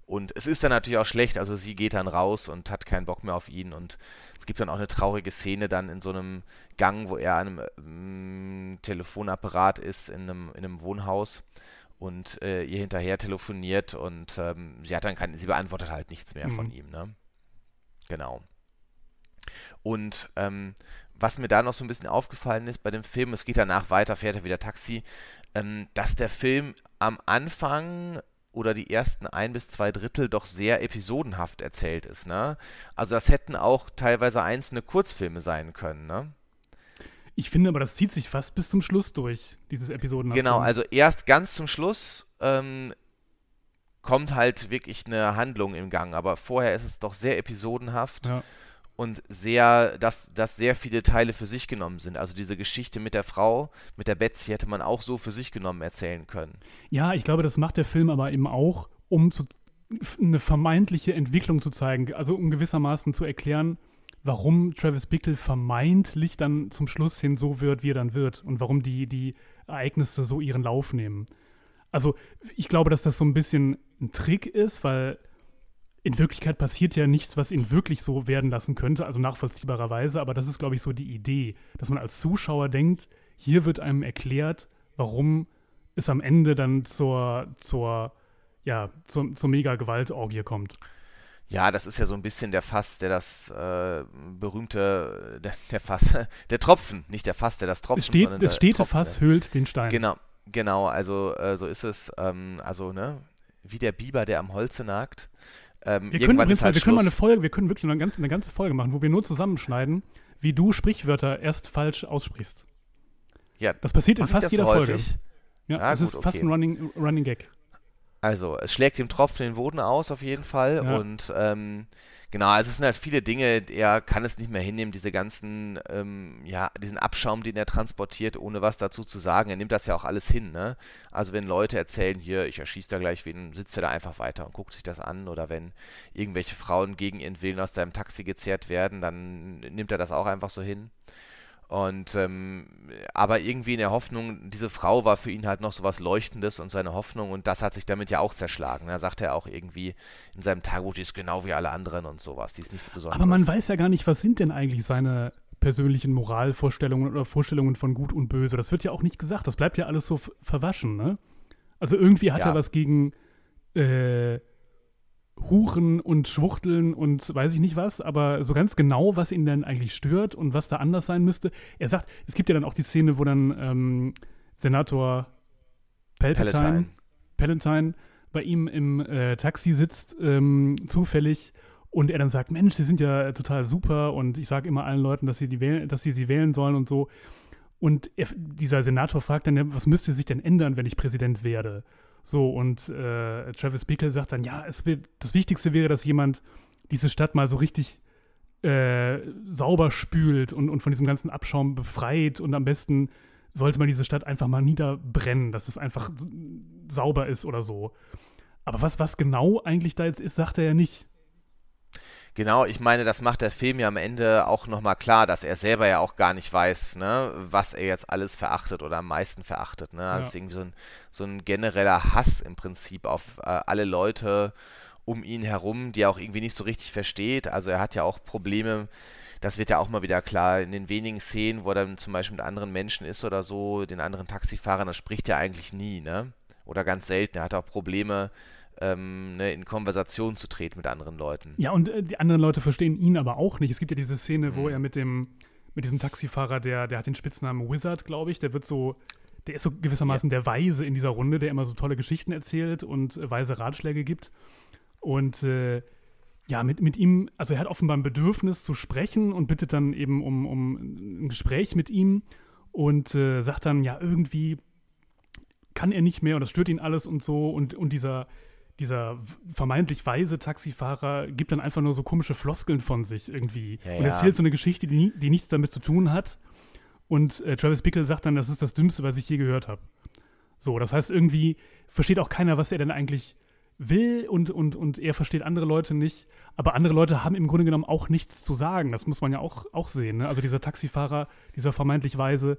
Und es ist dann natürlich auch schlecht, also sie geht dann raus und hat keinen Bock mehr auf ihn und es gibt dann auch eine traurige Szene dann in so einem Gang, wo er an einem äh, Telefonapparat ist in einem, in einem Wohnhaus und äh, ihr hinterher telefoniert und ähm, sie hat dann kein, sie beantwortet halt nichts mehr mhm. von ihm, ne? Genau. Und ähm, was mir da noch so ein bisschen aufgefallen ist bei dem Film, es geht danach weiter, fährt er wieder Taxi, ähm, dass der Film am Anfang oder die ersten ein bis zwei Drittel doch sehr episodenhaft erzählt ist, ne? Also das hätten auch teilweise einzelne Kurzfilme sein können, ne? Ich finde aber, das zieht sich fast bis zum Schluss durch, dieses Episodenhaft. Genau, also erst ganz zum Schluss ähm, kommt halt wirklich eine Handlung im Gang, aber vorher ist es doch sehr episodenhaft. Ja und sehr, dass, dass sehr viele Teile für sich genommen sind. Also diese Geschichte mit der Frau, mit der Betsy, hätte man auch so für sich genommen erzählen können. Ja, ich glaube, das macht der Film aber eben auch, um zu, eine vermeintliche Entwicklung zu zeigen, also um gewissermaßen zu erklären, warum Travis Bickle vermeintlich dann zum Schluss hin so wird, wie er dann wird und warum die, die Ereignisse so ihren Lauf nehmen. Also ich glaube, dass das so ein bisschen ein Trick ist, weil in Wirklichkeit passiert ja nichts, was ihn wirklich so werden lassen könnte, also nachvollziehbarerweise, aber das ist, glaube ich, so die Idee, dass man als Zuschauer denkt, hier wird einem erklärt, warum es am Ende dann zur, zur, ja, zur, zur Mega-Gewaltorgie kommt. Ja, das ist ja so ein bisschen der Fass, der das äh, berühmte, der, der, Fass, der Tropfen, nicht der Fass, der das Tropfen. Es steht, das stete Fass hüllt den Stein. Genau, genau, also äh, so ist es, ähm, also, ne, wie der Biber, der am Holze nagt. Ähm, wir können, übrigens, halt wir können mal eine Folge, wir können wirklich eine ganze, eine ganze Folge machen, wo wir nur zusammenschneiden, wie du Sprichwörter erst falsch aussprichst. Ja, das passiert in fast jeder Folge. Ja, ja es gut, ist fast okay. ein Running, Running Gag. Also, es schlägt dem Tropfen den Boden aus, auf jeden Fall. Ja. Und ähm, genau, also es sind halt viele Dinge, er kann es nicht mehr hinnehmen, diese ganzen, ähm, ja, diesen Abschaum, den er transportiert, ohne was dazu zu sagen. Er nimmt das ja auch alles hin, ne? Also wenn Leute erzählen, hier, ich erschieße da gleich wen, sitzt er da einfach weiter und guckt sich das an. Oder wenn irgendwelche Frauen gegen ihren Willen aus seinem Taxi gezerrt werden, dann nimmt er das auch einfach so hin. Und ähm, aber irgendwie in der Hoffnung, diese Frau war für ihn halt noch so was Leuchtendes und seine Hoffnung und das hat sich damit ja auch zerschlagen. Da sagt er auch irgendwie in seinem Tagebuch, die ist genau wie alle anderen und sowas, die ist nichts Besonderes. Aber man weiß ja gar nicht, was sind denn eigentlich seine persönlichen Moralvorstellungen oder Vorstellungen von Gut und Böse. Das wird ja auch nicht gesagt. Das bleibt ja alles so verwaschen, ne? Also irgendwie hat ja. er was gegen äh, Huren und Schwuchteln und weiß ich nicht was, aber so ganz genau, was ihn denn eigentlich stört und was da anders sein müsste. Er sagt, es gibt ja dann auch die Szene, wo dann ähm, Senator Palpatine, Palatine. Palatine bei ihm im äh, Taxi sitzt, ähm, zufällig, und er dann sagt, Mensch, sie sind ja total super und ich sage immer allen Leuten, dass sie, die wählen, dass sie sie wählen sollen und so. Und er, dieser Senator fragt dann, was müsste sich denn ändern, wenn ich Präsident werde? So, und äh, Travis Bickle sagt dann, ja, es das Wichtigste wäre, dass jemand diese Stadt mal so richtig äh, sauber spült und, und von diesem ganzen Abschaum befreit und am besten sollte man diese Stadt einfach mal niederbrennen, dass es einfach sauber ist oder so. Aber was, was genau eigentlich da jetzt ist, sagt er ja nicht. Genau, ich meine, das macht der Film ja am Ende auch nochmal klar, dass er selber ja auch gar nicht weiß, ne, was er jetzt alles verachtet oder am meisten verachtet. Ne? Also ja. ist irgendwie so ein, so ein genereller Hass im Prinzip auf äh, alle Leute um ihn herum, die er auch irgendwie nicht so richtig versteht. Also er hat ja auch Probleme, das wird ja auch mal wieder klar, in den wenigen Szenen, wo er dann zum Beispiel mit anderen Menschen ist oder so, den anderen Taxifahrern, das spricht er eigentlich nie, ne? Oder ganz selten. Er hat auch Probleme, ähm, ne, in Konversation zu treten mit anderen Leuten. Ja, und äh, die anderen Leute verstehen ihn aber auch nicht. Es gibt ja diese Szene, mhm. wo er mit dem, mit diesem Taxifahrer, der, der hat den Spitznamen Wizard, glaube ich, der wird so, der ist so gewissermaßen ja. der Weise in dieser Runde, der immer so tolle Geschichten erzählt und äh, weise Ratschläge gibt. Und äh, ja, mit, mit ihm, also er hat offenbar ein Bedürfnis zu sprechen und bittet dann eben um, um ein Gespräch mit ihm und äh, sagt dann, ja, irgendwie kann er nicht mehr und das stört ihn alles und so und, und dieser, dieser vermeintlich weise Taxifahrer gibt dann einfach nur so komische Floskeln von sich irgendwie ja, und erzählt so eine Geschichte, die, die nichts damit zu tun hat. Und äh, Travis Bickle sagt dann, das ist das Dümmste, was ich je gehört habe. So, das heißt, irgendwie versteht auch keiner, was er denn eigentlich will und, und, und er versteht andere Leute nicht. Aber andere Leute haben im Grunde genommen auch nichts zu sagen. Das muss man ja auch, auch sehen. Ne? Also dieser Taxifahrer, dieser vermeintlich Weise,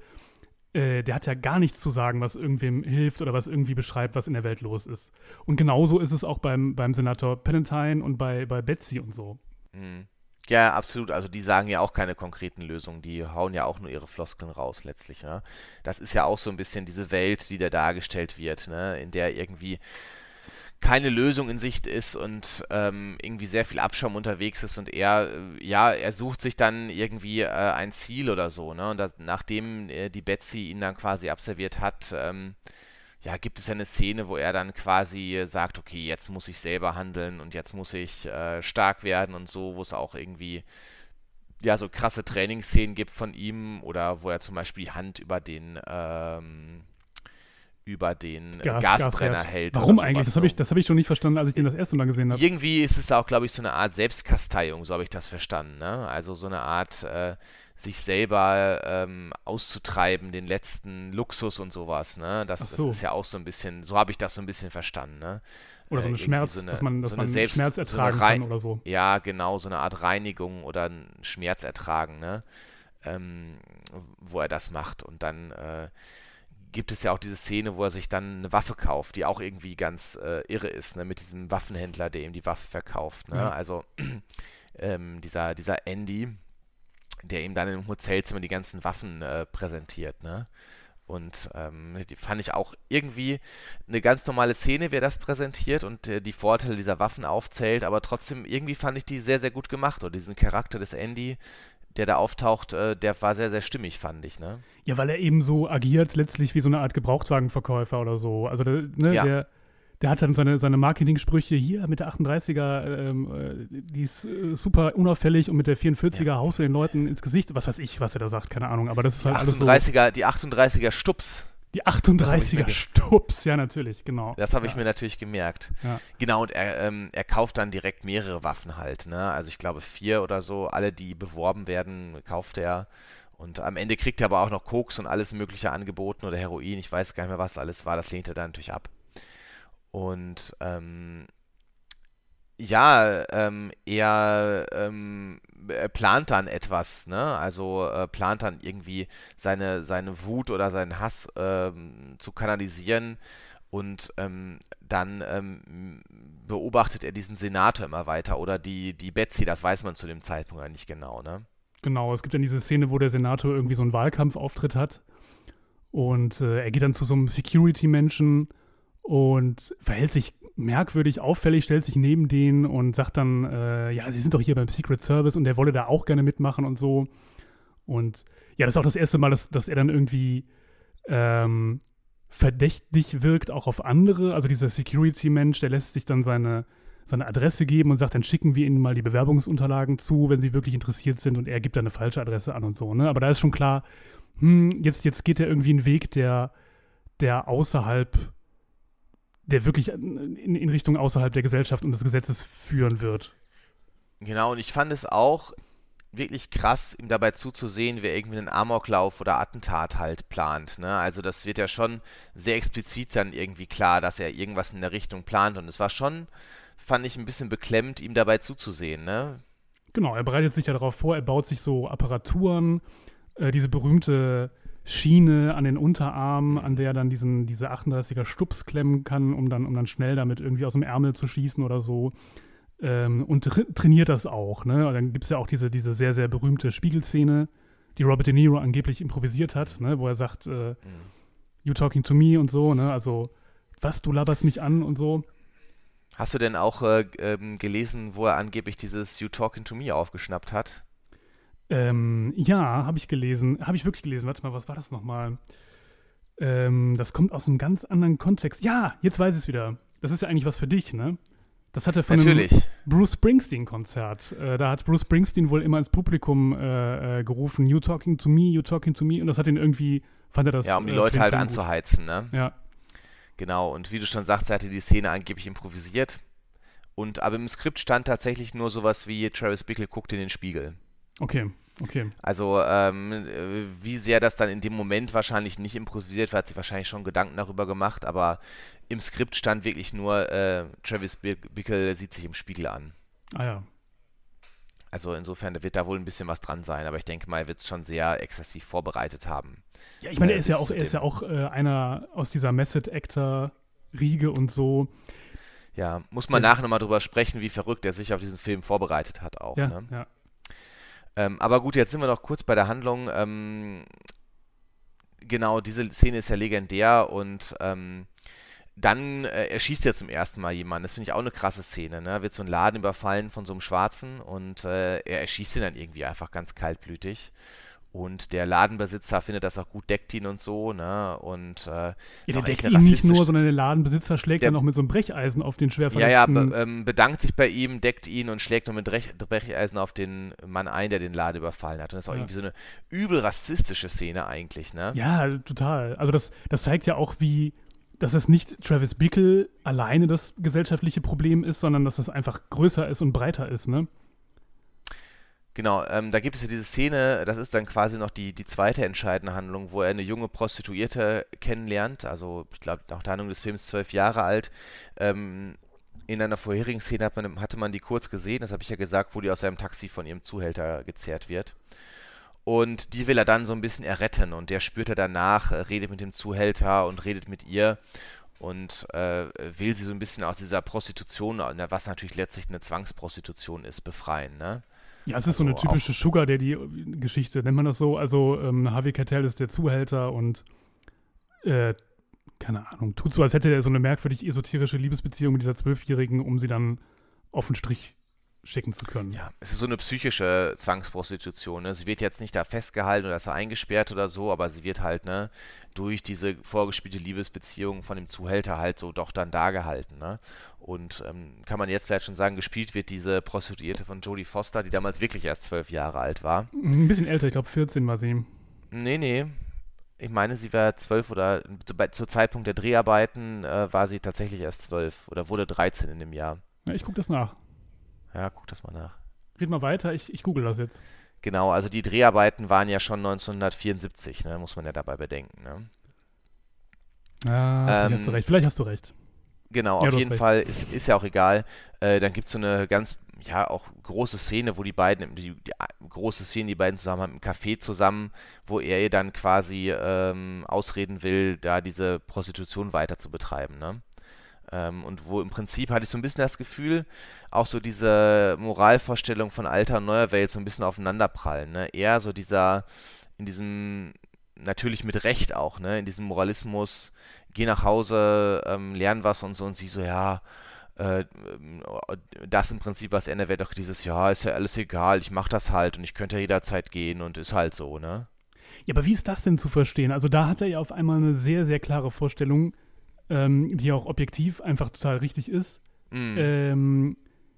äh, der hat ja gar nichts zu sagen, was irgendwem hilft oder was irgendwie beschreibt, was in der Welt los ist. Und genauso ist es auch beim, beim Senator Palantine und bei, bei Betsy und so. Mhm. Ja, absolut. Also die sagen ja auch keine konkreten Lösungen, die hauen ja auch nur ihre Floskeln raus letztlich. Ne? Das ist ja auch so ein bisschen diese Welt, die da dargestellt wird, ne? in der irgendwie keine Lösung in Sicht ist und ähm, irgendwie sehr viel Abschaum unterwegs ist und er, äh, ja, er sucht sich dann irgendwie äh, ein Ziel oder so, ne? Und das, nachdem äh, die Betsy ihn dann quasi absolviert hat, ähm, ja, gibt es ja eine Szene, wo er dann quasi sagt, okay, jetzt muss ich selber handeln und jetzt muss ich äh, stark werden und so, wo es auch irgendwie ja so krasse Trainingsszenen gibt von ihm oder wo er zum Beispiel die Hand über den ähm, über den Gas, Gasbrenner Gas, hält. Warum eigentlich? Das habe ich, hab ich schon nicht verstanden, als ich den das erste Mal gesehen habe. Irgendwie ist es auch, glaube ich, so eine Art Selbstkasteiung, so habe ich das verstanden. Ne? Also so eine Art, äh, sich selber ähm, auszutreiben, den letzten Luxus und sowas. Ne? Das, so. das, ist ja auch so ein bisschen, so habe ich das so ein bisschen verstanden. Ne? Oder so eine äh, Schmerz, so eine, dass man, dass so man Selbst, Schmerz ertragen so kann oder so. Ja, genau, so eine Art Reinigung oder ein Schmerz ertragen, ne? Ähm, wo er das macht und dann äh, gibt es ja auch diese Szene, wo er sich dann eine Waffe kauft, die auch irgendwie ganz äh, irre ist, ne? mit diesem Waffenhändler, der ihm die Waffe verkauft. Ne? Ja. Also ähm, dieser, dieser Andy, der ihm dann im Hotelzimmer die ganzen Waffen äh, präsentiert. Ne? Und ähm, die fand ich auch irgendwie eine ganz normale Szene, wer das präsentiert und äh, die Vorteile dieser Waffen aufzählt, aber trotzdem irgendwie fand ich die sehr, sehr gut gemacht. Und diesen Charakter des Andy, der da auftaucht, äh, der war sehr, sehr stimmig, fand ich, ne? Ja, weil er eben so agiert, letztlich wie so eine Art Gebrauchtwagenverkäufer oder so. Also der, ne, ja. der, der hat dann seine, seine Marketing-Sprüche hier mit der 38er, ähm, äh, die ist äh, super unauffällig und mit der 44er ja. haust du den Leuten ins Gesicht. Was weiß ich, was er da sagt, keine Ahnung, aber das ist halt die 38er, alles so. Die 38er Stups. Die 38er Stups, ja, natürlich, genau. Das habe ja. ich mir natürlich gemerkt. Ja. Genau, und er, ähm, er kauft dann direkt mehrere Waffen halt, ne? Also ich glaube vier oder so, alle, die beworben werden, kauft er. Und am Ende kriegt er aber auch noch Koks und alles Mögliche angeboten oder Heroin, ich weiß gar nicht mehr, was alles war, das lehnt er dann natürlich ab. Und ähm, ja, ähm, er, ähm, plant dann etwas, ne? Also äh, plant dann irgendwie seine, seine Wut oder seinen Hass ähm, zu kanalisieren und ähm, dann ähm, beobachtet er diesen Senator immer weiter oder die, die Betsy, das weiß man zu dem Zeitpunkt ja nicht genau, ne? Genau, es gibt dann diese Szene, wo der Senator irgendwie so einen Wahlkampfauftritt hat und äh, er geht dann zu so einem Security-Menschen und verhält sich merkwürdig auffällig, stellt sich neben den und sagt dann, äh, ja, sie sind doch hier beim Secret Service und der wolle da auch gerne mitmachen und so. Und ja, das ist auch das erste Mal, dass, dass er dann irgendwie ähm, verdächtig wirkt, auch auf andere. Also dieser Security-Mensch, der lässt sich dann seine, seine Adresse geben und sagt, dann schicken wir ihnen mal die Bewerbungsunterlagen zu, wenn sie wirklich interessiert sind und er gibt dann eine falsche Adresse an und so. Ne? Aber da ist schon klar, hm, jetzt, jetzt geht er irgendwie einen Weg, der, der außerhalb der wirklich in, in Richtung außerhalb der Gesellschaft und des Gesetzes führen wird. Genau, und ich fand es auch wirklich krass, ihm dabei zuzusehen, wie er irgendwie einen Amoklauf oder Attentat halt plant. Ne? Also das wird ja schon sehr explizit dann irgendwie klar, dass er irgendwas in der Richtung plant. Und es war schon, fand ich, ein bisschen beklemmt, ihm dabei zuzusehen. Ne? Genau, er bereitet sich ja darauf vor, er baut sich so Apparaturen, äh, diese berühmte Schiene an den Unterarm, an der er dann diesen, diese 38er Stups klemmen kann, um dann, um dann schnell damit irgendwie aus dem Ärmel zu schießen oder so. Ähm, und tra trainiert das auch. Ne? Und dann gibt es ja auch diese, diese sehr, sehr berühmte Spiegelszene, die Robert De Niro angeblich improvisiert hat, ne? wo er sagt, äh, mhm. You talking to me und so, ne? Also, was, du laberst mich an und so. Hast du denn auch äh, ähm, gelesen, wo er angeblich dieses You talking to me aufgeschnappt hat? Ähm, ja, habe ich gelesen. Habe ich wirklich gelesen. Warte mal, was war das nochmal? Ähm, das kommt aus einem ganz anderen Kontext. Ja, jetzt weiß ich es wieder. Das ist ja eigentlich was für dich, ne? Das hat er von Natürlich. einem Bruce Springsteen-Konzert. Äh, da hat Bruce Springsteen wohl immer ins Publikum äh, äh, gerufen, You talking to me, you talking to me. Und das hat ihn irgendwie, fand er das. Ja, um die äh, Leute halt anzuheizen, ne? Ja. Genau, und wie du schon sagst, er hatte die Szene angeblich improvisiert. Und aber im Skript stand tatsächlich nur sowas wie Travis Bickle guckt in den Spiegel. Okay, okay. Also ähm, wie sehr das dann in dem Moment wahrscheinlich nicht improvisiert war, hat sich wahrscheinlich schon Gedanken darüber gemacht, aber im Skript stand wirklich nur, äh, Travis Bickle sieht sich im Spiegel an. Ah ja. Also insofern wird da wohl ein bisschen was dran sein, aber ich denke mal, er wird es schon sehr exzessiv vorbereitet haben. Ja, ich meine, er ist ja auch, er ist ja auch äh, einer aus dieser Method Actor Riege und so. Ja, muss man nachher nochmal drüber sprechen, wie verrückt er sich auf diesen Film vorbereitet hat auch. Ja, ne? ja. Ähm, aber gut, jetzt sind wir noch kurz bei der Handlung. Ähm, genau, diese Szene ist ja legendär und ähm, dann äh, erschießt er zum ersten Mal jemanden. Das finde ich auch eine krasse Szene. Ne? Wird so ein Laden überfallen von so einem Schwarzen und äh, er erschießt ihn dann irgendwie einfach ganz kaltblütig. Und der Ladenbesitzer findet das auch gut, deckt ihn und so, ne? Und äh, ja, der deckt ihn nicht nur, sondern der Ladenbesitzer schlägt der, dann noch mit so einem Brecheisen auf den schwer Ja, ja, be ähm, bedankt sich bei ihm, deckt ihn und schlägt noch mit Brech Brecheisen auf den Mann ein, der den Laden überfallen hat. Und das ist auch ja. irgendwie so eine übel rassistische Szene eigentlich, ne? Ja, total. Also das, das zeigt ja auch, wie, dass es nicht Travis Bickle alleine das gesellschaftliche Problem ist, sondern dass es einfach größer ist und breiter ist, ne? Genau, ähm, da gibt es ja diese Szene, das ist dann quasi noch die, die zweite entscheidende Handlung, wo er eine junge Prostituierte kennenlernt, also ich glaube nach der Handlung des Films zwölf Jahre alt. Ähm, in einer vorherigen Szene hat man, hatte man die kurz gesehen, das habe ich ja gesagt, wo die aus seinem Taxi von ihrem Zuhälter gezerrt wird. Und die will er dann so ein bisschen erretten und der spürt er danach, redet mit dem Zuhälter und redet mit ihr und äh, will sie so ein bisschen aus dieser Prostitution, was natürlich letztlich eine Zwangsprostitution ist, befreien. Ne? Ja, es ist also so eine also typische Sugar Daddy-Geschichte, nennt man das so. Also ähm, Harvey Keitel ist der Zuhälter und äh, keine Ahnung, tut so, als hätte er so eine merkwürdig esoterische Liebesbeziehung mit dieser Zwölfjährigen, um sie dann auf den Strich schicken zu können. Ja, es ist so eine psychische Zwangsprostitution. Ne? Sie wird jetzt nicht da festgehalten oder ist eingesperrt oder so, aber sie wird halt ne, durch diese vorgespielte Liebesbeziehung von dem Zuhälter halt so doch dann da gehalten. Ne? Und ähm, kann man jetzt vielleicht schon sagen, gespielt wird diese Prostituierte von Jodie Foster, die damals wirklich erst zwölf Jahre alt war. Ein bisschen älter, ich glaube 14 war sie. Nee, nee. ich meine, sie war zwölf oder zu, bei, zu Zeitpunkt der Dreharbeiten äh, war sie tatsächlich erst zwölf oder wurde 13 in dem Jahr. Ja, ich gucke das nach. Ja, guck das mal nach. Red mal weiter, ich, ich google das jetzt. Genau, also die Dreharbeiten waren ja schon 1974, ne, muss man ja dabei bedenken. Ne? Ah, Ähm, hast du recht. Vielleicht hast du recht. Genau, Ja, auf jeden recht. Fall ist, ist ja auch egal. Äh, dann gibt es so eine ganz, ja, auch große Szene, wo die beiden, die, die große Szene, die beiden zusammen haben, im Café zusammen, wo er ihr dann quasi ähm, ausreden will, da diese Prostitution weiter zu betreiben, ne? Ähm, und wo im Prinzip hatte ich so ein bisschen das Gefühl, auch so diese Moralvorstellung von alter und neuer Welt so ein bisschen aufeinanderprallen, ne? Eher so dieser, in diesem, natürlich mit Recht auch, ne? In diesem Moralismus, geh nach Hause, ähm, lern was und so und sie so, ja, äh, ähm, das im Prinzip, was er der Welt auch dieses, ja, ist ja alles egal, ich mach das halt und ich könnte ja jederzeit gehen und ist halt so, ne? Ja, aber wie ist das denn zu verstehen? Also da hat er ja auf einmal eine sehr, sehr klare Vorstellung, ähm, die auch objektiv einfach total richtig ist. Mm, ähm,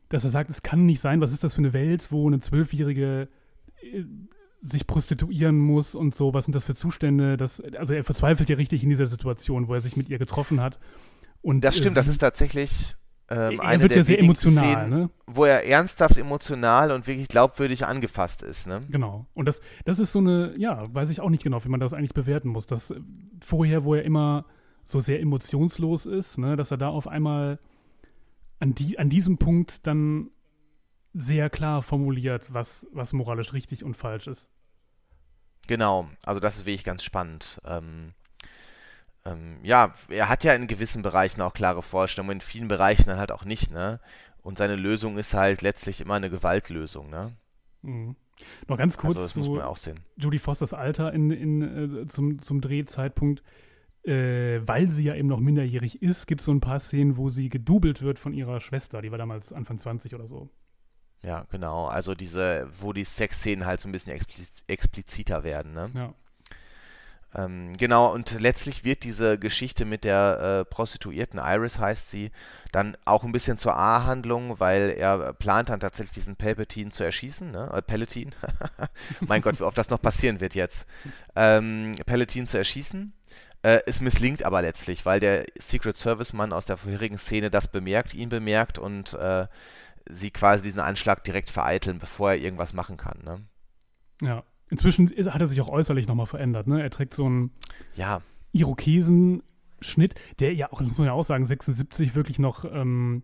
dass er sagt, es kann nicht sein, was ist das für eine Welt, wo eine Zwölfjährige äh, sich prostituieren muss und so, was sind das für Zustände? Das, also er verzweifelt ja richtig in dieser Situation, wo er sich mit ihr getroffen hat. Und, das stimmt, äh, das ist tatsächlich ähm, er eine wird der ja sehr emotional, Szenen, ne? wo er ernsthaft emotional und wirklich glaubwürdig angefasst ist, ne? Genau. Und das, das ist so eine, ja, weiß ich auch nicht genau, wie man das eigentlich bewerten muss. Das vorher, wo er immer so sehr emotionslos ist, ne, dass er da auf einmal an, die, an diesem Punkt dann sehr klar formuliert, was, was moralisch richtig und falsch ist. Genau, also das ist wirklich ganz spannend. Ähm, ähm, ja, er hat ja in gewissen Bereichen auch klare Vorstellungen, in vielen Bereichen dann halt auch nicht, ne? Und seine Lösung ist halt letztlich immer eine Gewaltlösung, ne? Mhm. Noch ganz kurz Also das muss zu man auch sehen. Judy Fosters Alter in, in, äh, zum, zum Drehzeitpunkt. Äh, weil sie ja eben noch minderjährig ist, gibt es so ein paar Szenen, wo sie gedoubelt wird von ihrer Schwester. Die war damals Anfang 20 oder so. Ja, genau. Also diese, wo die Sexszenen halt so ein bisschen expliz expliziter werden, ne? Ja. Ähm, genau, und letztlich wird diese Geschichte mit der äh, Prostituierten, Iris heißt sie, dann auch ein bisschen zur A-Handlung, weil er plant dann tatsächlich diesen Palpatine zu erschießen, ne? Äh, Palatine. mein Gott, wie oft das noch passieren wird jetzt. Ähm, Palatine zu erschießen. Äh, es misslingt aber letztlich, weil der Secret Service Mann aus der vorherigen Szene das bemerkt, ihn bemerkt und äh, sie quasi diesen Anschlag direkt vereiteln, bevor er irgendwas machen kann, ne? Ja. Inzwischen hat er sich auch äußerlich nochmal verändert. Ne? Er trägt so einen Ja, Irokesenschnitt, der ja auch, das muss man ja auch sagen, 76 wirklich noch ähm,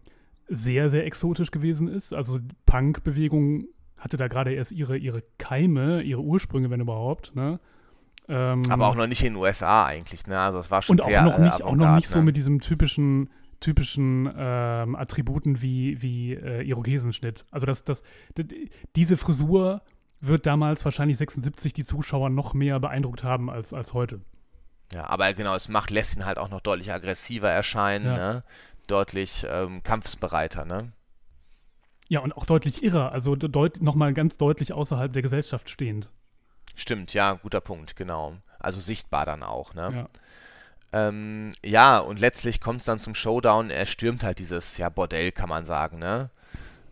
sehr, sehr exotisch gewesen ist. Also die Punk-Bewegung hatte da gerade erst ihre, ihre Keime, ihre Ursprünge, wenn überhaupt. Ne? Ähm, aber auch noch nicht in den USA eigentlich, ne? Also es war schon und auch sehr noch äh, nicht, auch noch nicht so ne? mit diesem typischen typischen ähm, Attributen wie, wie äh, Irokesenschnitt. Also das, das, diese Frisur wird damals wahrscheinlich 76 die Zuschauer noch mehr beeindruckt haben als, als heute. Ja, aber genau, es macht lässt ihn halt auch noch deutlich aggressiver erscheinen, Ja. ne? Deutlich ähm, kampfsbereiter, ne? Ja, und auch deutlich irrer, also deut nochmal ganz deutlich außerhalb der Gesellschaft stehend. Stimmt, ja, guter Punkt, genau. Also sichtbar dann auch, ne? Ja. Ähm, ja, und letztlich kommt es dann zum Showdown. Er stürmt halt dieses, ja, Bordell, kann man sagen, ne?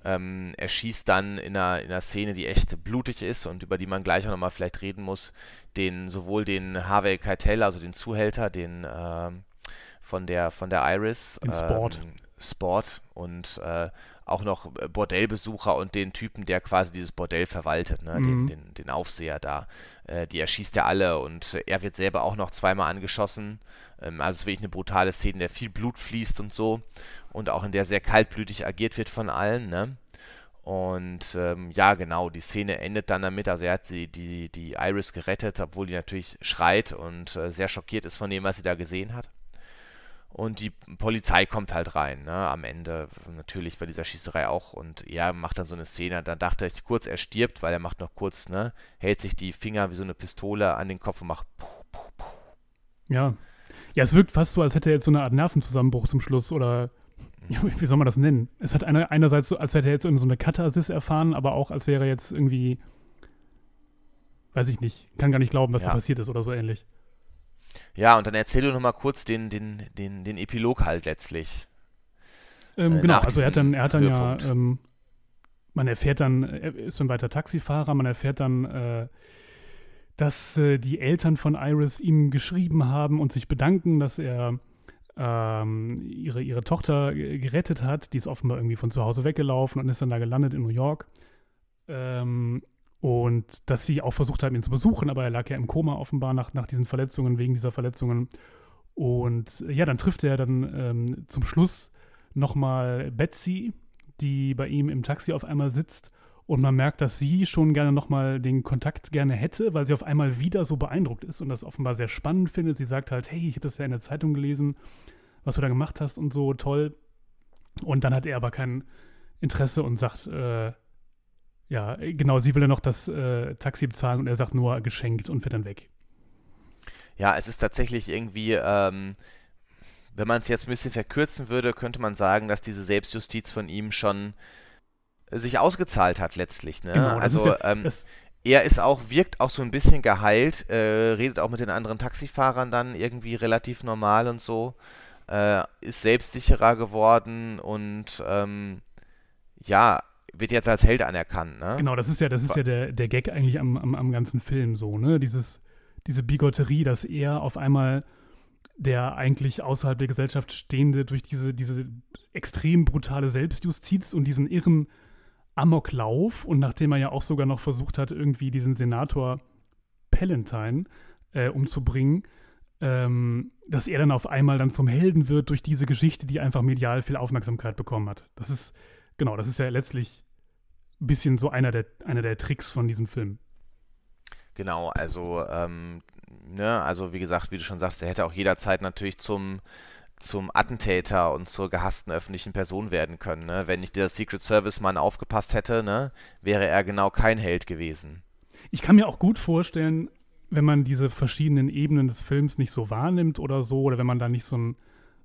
Ähm, er schießt dann in einer, in einer Szene, die echt blutig ist und über die man gleich auch nochmal vielleicht reden muss, den, sowohl den Harvey Keitel, also den Zuhälter, den ähm, von der von der Iris, Den Sport. ähm, Sport und äh, auch noch Bordellbesucher und den Typen, der quasi dieses Bordell verwaltet, ne? den, Mhm. den, den Aufseher da. Äh, die erschießt er alle und äh, er wird selber auch noch zweimal angeschossen. Ähm, also es ist wirklich eine brutale Szene, in der viel Blut fließt und so und auch in der sehr kaltblütig agiert wird von allen, ne? Und ähm, ja, genau, die Szene endet dann damit, also er hat sie, die, die Iris gerettet, obwohl die natürlich schreit und äh, sehr schockiert ist von dem, was sie da gesehen hat. Und die Polizei kommt halt rein, ne, am Ende, natürlich bei dieser Schießerei auch. Und er macht dann so eine Szene, da dachte ich kurz, er stirbt, weil er macht noch kurz, ne, hält sich die Finger wie so eine Pistole an den Kopf und macht puh, puh, puh. Ja. Ja, es wirkt fast so, als hätte er jetzt so eine Art Nervenzusammenbruch zum Schluss oder ja, wie soll man das nennen? Es hat einer, einerseits so, als hätte er jetzt so eine Katharsis erfahren, aber auch als wäre er jetzt irgendwie, weiß ich nicht, kann gar nicht glauben, was Ja. da passiert ist oder so ähnlich. Ja, und dann erzähl du noch mal kurz den, den, den, den Epilog halt letztlich. Ähm, Äh, genau, also er hat dann, er hat dann ja, ähm, man erfährt dann, er ist dann weiter Taxifahrer, man erfährt dann, äh, dass äh, die Eltern von Iris ihm geschrieben haben und sich bedanken, dass er ähm, ihre, ihre Tochter gerettet hat. Die ist offenbar irgendwie von zu Hause weggelaufen und ist dann da gelandet in New York. Ähm, und dass sie auch versucht haben, ihn zu besuchen, aber er lag ja im Koma offenbar nach, nach diesen Verletzungen, wegen dieser Verletzungen. Und ja, dann trifft er dann ähm, zum Schluss nochmal Betsy, die bei ihm im Taxi auf einmal sitzt. Und man merkt, dass sie schon gerne nochmal den Kontakt gerne hätte, weil sie auf einmal wieder so beeindruckt ist und das offenbar sehr spannend findet. Sie sagt halt, hey, ich habe das ja in der Zeitung gelesen, was du da gemacht hast und so, toll. Und dann hat er aber kein Interesse und sagt, äh, ja, genau, sie will ja noch das äh, Taxi bezahlen und er sagt nur geschenkt und fährt dann weg. Ja, es ist tatsächlich irgendwie, ähm, wenn man es jetzt ein bisschen verkürzen würde, könnte man sagen, dass diese Selbstjustiz von ihm schon sich ausgezahlt hat letztlich. Ne? Genau, also ja, ähm, er ist auch, wirkt auch so ein bisschen geheilt, äh, redet auch mit den anderen Taxifahrern dann irgendwie relativ normal und so, äh, ist selbstsicherer geworden und ähm, ja, wird jetzt als Held anerkannt, ne? Genau, das ist ja, das ist ja der, der Gag eigentlich am, am, am ganzen Film so, ne? Dieses, diese Bigotterie, dass er auf einmal der eigentlich außerhalb der Gesellschaft stehende durch diese, diese extrem brutale Selbstjustiz und diesen irren Amoklauf und nachdem er ja auch sogar noch versucht hat, irgendwie diesen Senator Palantine äh, umzubringen, ähm, dass er dann auf einmal dann zum Helden wird durch diese Geschichte, die einfach medial viel Aufmerksamkeit bekommen hat. Das ist, genau, das ist ja letztlich ein bisschen so einer der, einer der Tricks von diesem Film. Genau, also, ähm, ne, also wie gesagt, wie du schon sagst, der hätte auch jederzeit natürlich zum, zum Attentäter und zur gehassten öffentlichen Person werden können. Ne? Wenn nicht der Secret Service Mann aufgepasst hätte, ne, wäre er genau kein Held gewesen. Ich kann mir auch gut vorstellen, wenn man diese verschiedenen Ebenen des Films nicht so wahrnimmt oder so, oder wenn man da nicht so ein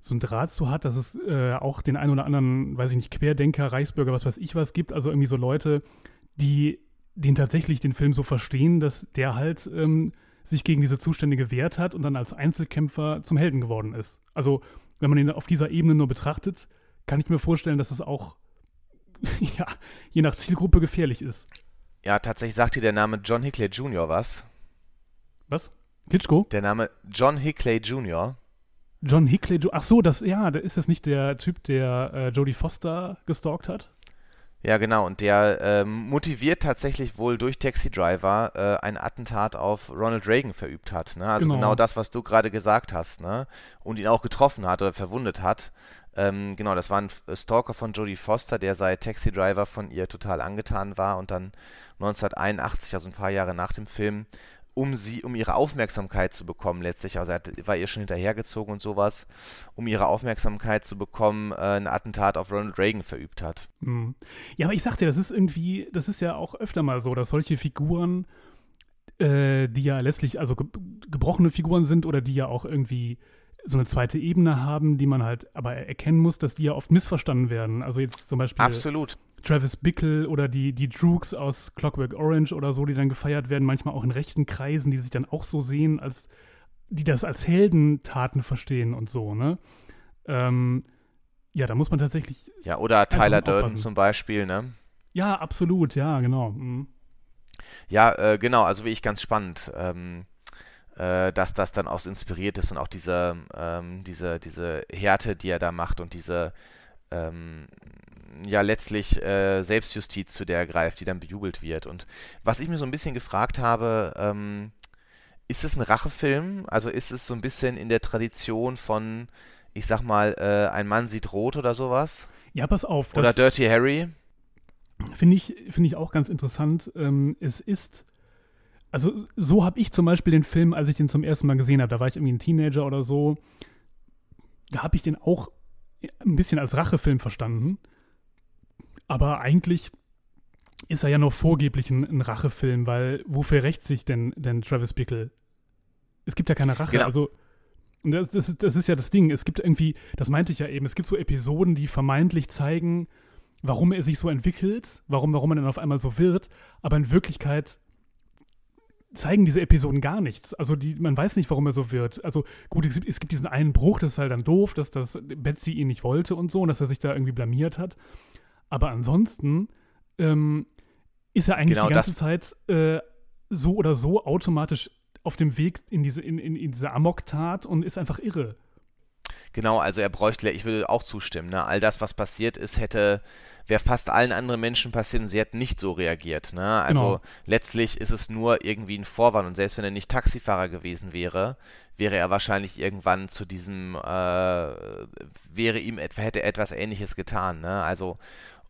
so ein Draht zu hat, dass es äh, auch den einen oder anderen, weiß ich nicht, Querdenker, Reichsbürger, was weiß ich was gibt, also irgendwie so Leute, die den tatsächlich den Film so verstehen, dass der halt ähm, sich gegen diese Zustände gewehrt hat und dann als Einzelkämpfer zum Helden geworden ist. Also, wenn man ihn auf dieser Ebene nur betrachtet, kann ich mir vorstellen, dass es auch, ja, je nach Zielgruppe gefährlich ist. Ja, tatsächlich sagt dir der Name John Hickley Jr. was. Was? Klitschko? Der Name John Hickley Jr. John Hickley, ach so, das, ja, ist das nicht der Typ, der äh, Jodie Foster gestalkt hat? Ja, genau, und der ähm, motiviert tatsächlich wohl durch Taxi Driver äh, ein Attentat auf Ronald Reagan verübt hat. Ne? Also genau. genau das, was du gerade gesagt hast, ne? Und ihn auch getroffen hat oder verwundet hat. Ähm, genau, das war ein Stalker von Jodie Foster, der seit Taxi Driver von ihr total angetan war und dann 1981, also ein paar Jahre nach dem Film, um sie, um ihre Aufmerksamkeit zu bekommen letztlich, also er war ihr schon hinterhergezogen und sowas, um ihre Aufmerksamkeit zu bekommen, äh, ein Attentat auf Ronald Reagan verübt hat. Mhm. Ja, aber ich sagte, das ist irgendwie, das ist ja auch öfter mal so, dass solche Figuren, äh, die ja letztlich also ge gebrochene Figuren sind oder die ja auch irgendwie so eine zweite Ebene haben, die man halt aber erkennen muss, dass die ja oft missverstanden werden. Also jetzt zum Beispiel Absolut. Travis Bickle oder die, die Droogs aus Clockwork Orange oder so, die dann gefeiert werden, manchmal auch in rechten Kreisen, die sich dann auch so sehen, als die das als Heldentaten verstehen und so, ne? Ähm, ja, da muss man tatsächlich. Ja, oder Tyler Durden zum Beispiel, ne? Ja, absolut, ja, genau. Mhm. Ja, äh, genau, also wie ich ganz spannend. Ähm, äh, dass das dann auch so inspiriert ist und auch diese, ähm, diese, diese Härte, die er da macht und diese ähm, ja letztlich äh, Selbstjustiz, zu der er greift, die dann bejubelt wird. Und was ich mir so ein bisschen gefragt habe, ähm, ist es ein Rachefilm? Also ist es so ein bisschen in der Tradition von, ich sag mal, äh, ein Mann sieht rot oder sowas? Ja, pass auf. Oder Dirty Harry? Finde ich, find ich auch ganz interessant. Ähm, es ist also so habe ich zum Beispiel den Film, als ich den zum ersten Mal gesehen habe, da war ich irgendwie ein Teenager oder so, da habe ich den auch ein bisschen als Rachefilm verstanden. Aber eigentlich ist er ja nur vorgeblich ein, ein Rachefilm, weil wofür rächt sich denn, denn Travis Bickle? Es gibt ja keine Rache. Genau. Also, das, das, das ist ja das Ding. Es gibt irgendwie, das meinte ich ja eben, es gibt so Episoden, die vermeintlich zeigen, warum er sich so entwickelt, warum, warum er dann auf einmal so wird. Aber in Wirklichkeit zeigen diese Episoden gar nichts. Also die, man weiß nicht, warum er so wird. Also gut, es gibt, es gibt diesen einen Bruch, das ist halt dann doof, dass das Betsy ihn nicht wollte und so, und dass er sich da irgendwie blamiert hat. Aber ansonsten ähm, ist er eigentlich genau die ganze Zeit äh, so oder so automatisch auf dem Weg in diese, in, in, in diese Amok-Tat und ist einfach irre. Genau, also er bräuchte, ich würde auch zustimmen, ne? All das, was passiert ist, hätte, wäre fast allen anderen Menschen passiert und sie hätten nicht so reagiert, ne? Also Genau. letztlich ist es nur irgendwie ein Vorwand und selbst wenn er nicht Taxifahrer gewesen wäre, wäre er wahrscheinlich irgendwann zu diesem, äh, wäre ihm, etwa- hätte er etwas Ähnliches getan, ne? Also,